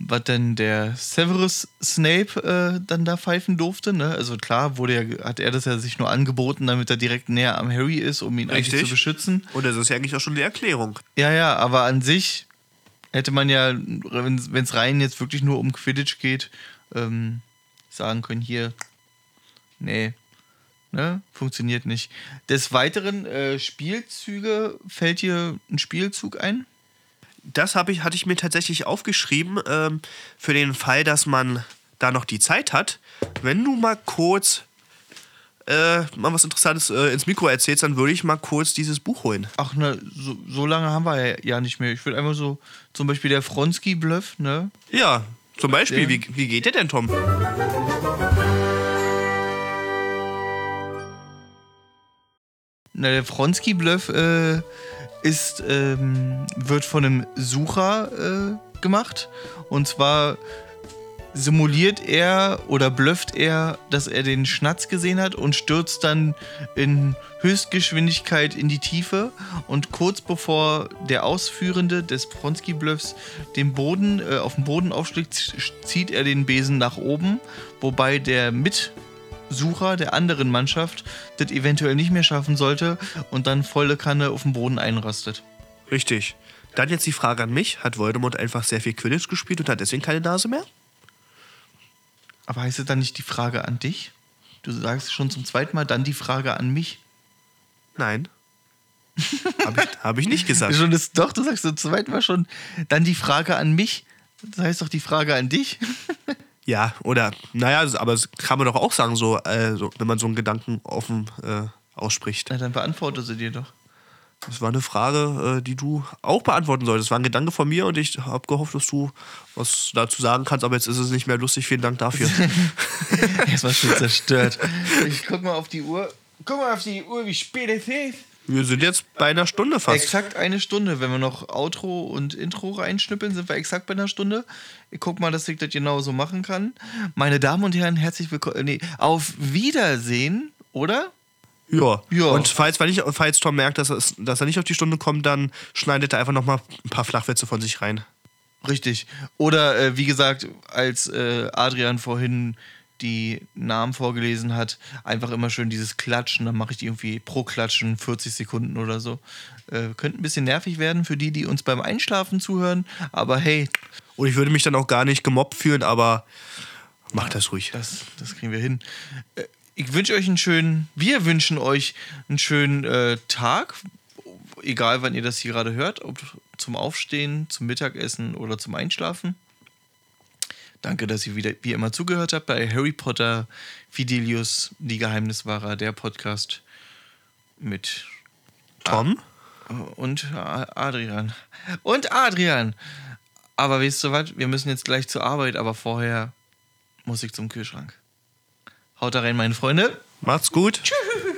was denn der Severus Snape äh, dann da pfeifen durfte. Ne? Also klar wurde ja, hat er das ja sich nur angeboten, damit er direkt näher am Harry ist, um ihn eigentlich Richtig. zu beschützen. Und das ist ja eigentlich auch schon die Erklärung. Ja, ja, aber an sich hätte man ja, wenn es rein jetzt wirklich nur um Quidditch geht, ähm, sagen können, hier, nee, ne, funktioniert nicht. Des Weiteren äh, Spielzüge, fällt dir ein Spielzug ein? Das hab ich, hatte ich mir tatsächlich aufgeschrieben, ähm, für den Fall, dass man da noch die Zeit hat. Wenn du mal kurz äh, mal was Interessantes äh, ins Mikro erzählst, dann würde ich mal kurz dieses Buch holen. Ach, ne, so, so lange haben wir ja, ja nicht mehr. Ich würde einfach so, zum Beispiel der Fronski-Bluff, ne? Ja, zum Beispiel, wie, wie geht der denn, Tom? Na, der Fronski-Bluff äh, ist, ähm, wird von einem Sucher äh, gemacht. Und zwar simuliert er oder blufft er, dass er den Schnatz gesehen hat und stürzt dann in Höchstgeschwindigkeit in die Tiefe. Und kurz bevor der Ausführende des Fronski-Bluffs den Boden, äh, auf den Boden aufschlägt, zieht er den Besen nach oben, wobei der Mitsucher der anderen Mannschaft das eventuell nicht mehr schaffen sollte und dann volle Kanne auf dem Boden einrastet. Richtig. Dann jetzt die Frage an mich. Hat Voldemort einfach sehr viel Quidditch gespielt und hat deswegen keine Nase mehr? Aber heißt es dann nicht die Frage an dich? Du sagst schon zum zweiten Mal dann die Frage an mich. Nein. Habe ich, hab ich nicht gesagt. Schon das, doch, du sagst zum zweiten Mal schon dann die Frage an mich. Das heißt doch die Frage an dich. Ja, oder, naja, aber das kann man doch auch sagen, so, äh, so wenn man so einen Gedanken offen äh, ausspricht. Na, dann beantworte sie dir doch. Das war eine Frage, äh, die du auch beantworten solltest. Das war ein Gedanke von mir und ich habe gehofft, dass du was dazu sagen kannst, aber jetzt ist es nicht mehr lustig. Vielen Dank dafür. Erstmal schon zerstört. Ich guck mal auf die Uhr. Guck mal auf die Uhr, wie spät es ist. Wir sind jetzt bei einer Stunde fast. Exakt eine Stunde. Wenn wir noch Outro und Intro reinschnippeln, sind wir exakt bei einer Stunde. Ich guck mal, dass ich das genau so machen kann. Meine Damen und Herren, herzlich willkommen. Nee, auf Wiedersehen, oder? Ja. Ja. Und falls, wenn ich, falls Tom merkt, dass, es, dass er nicht auf die Stunde kommt, dann schneidet er einfach noch mal ein paar Flachwitze von sich rein. Richtig. Oder äh, wie gesagt, als äh, Adrian vorhin die Namen vorgelesen hat, einfach immer schön dieses Klatschen. Dann mache ich die irgendwie pro Klatschen 40 Sekunden oder so. Äh, könnte ein bisschen nervig werden für die, die uns beim Einschlafen zuhören. Aber hey, Und ich würde mich dann auch gar nicht gemobbt fühlen, aber mach das ruhig. das, das kriegen wir hin. Äh, ich wünsche euch einen schönen, wir wünschen euch einen schönen äh, Tag. Egal, wann ihr das hier gerade hört, ob zum Aufstehen, zum Mittagessen oder zum Einschlafen. Danke, dass ihr wieder wie immer zugehört habt bei Harry Potter, Fidelius, die Geheimniswahrer, der Podcast mit Tom? und Adrian. Und Adrian! Aber weißt du was? Wir müssen jetzt gleich zur Arbeit, aber vorher muss ich zum Kühlschrank. Haut da rein, meine Freunde. Macht's gut. Tschüss!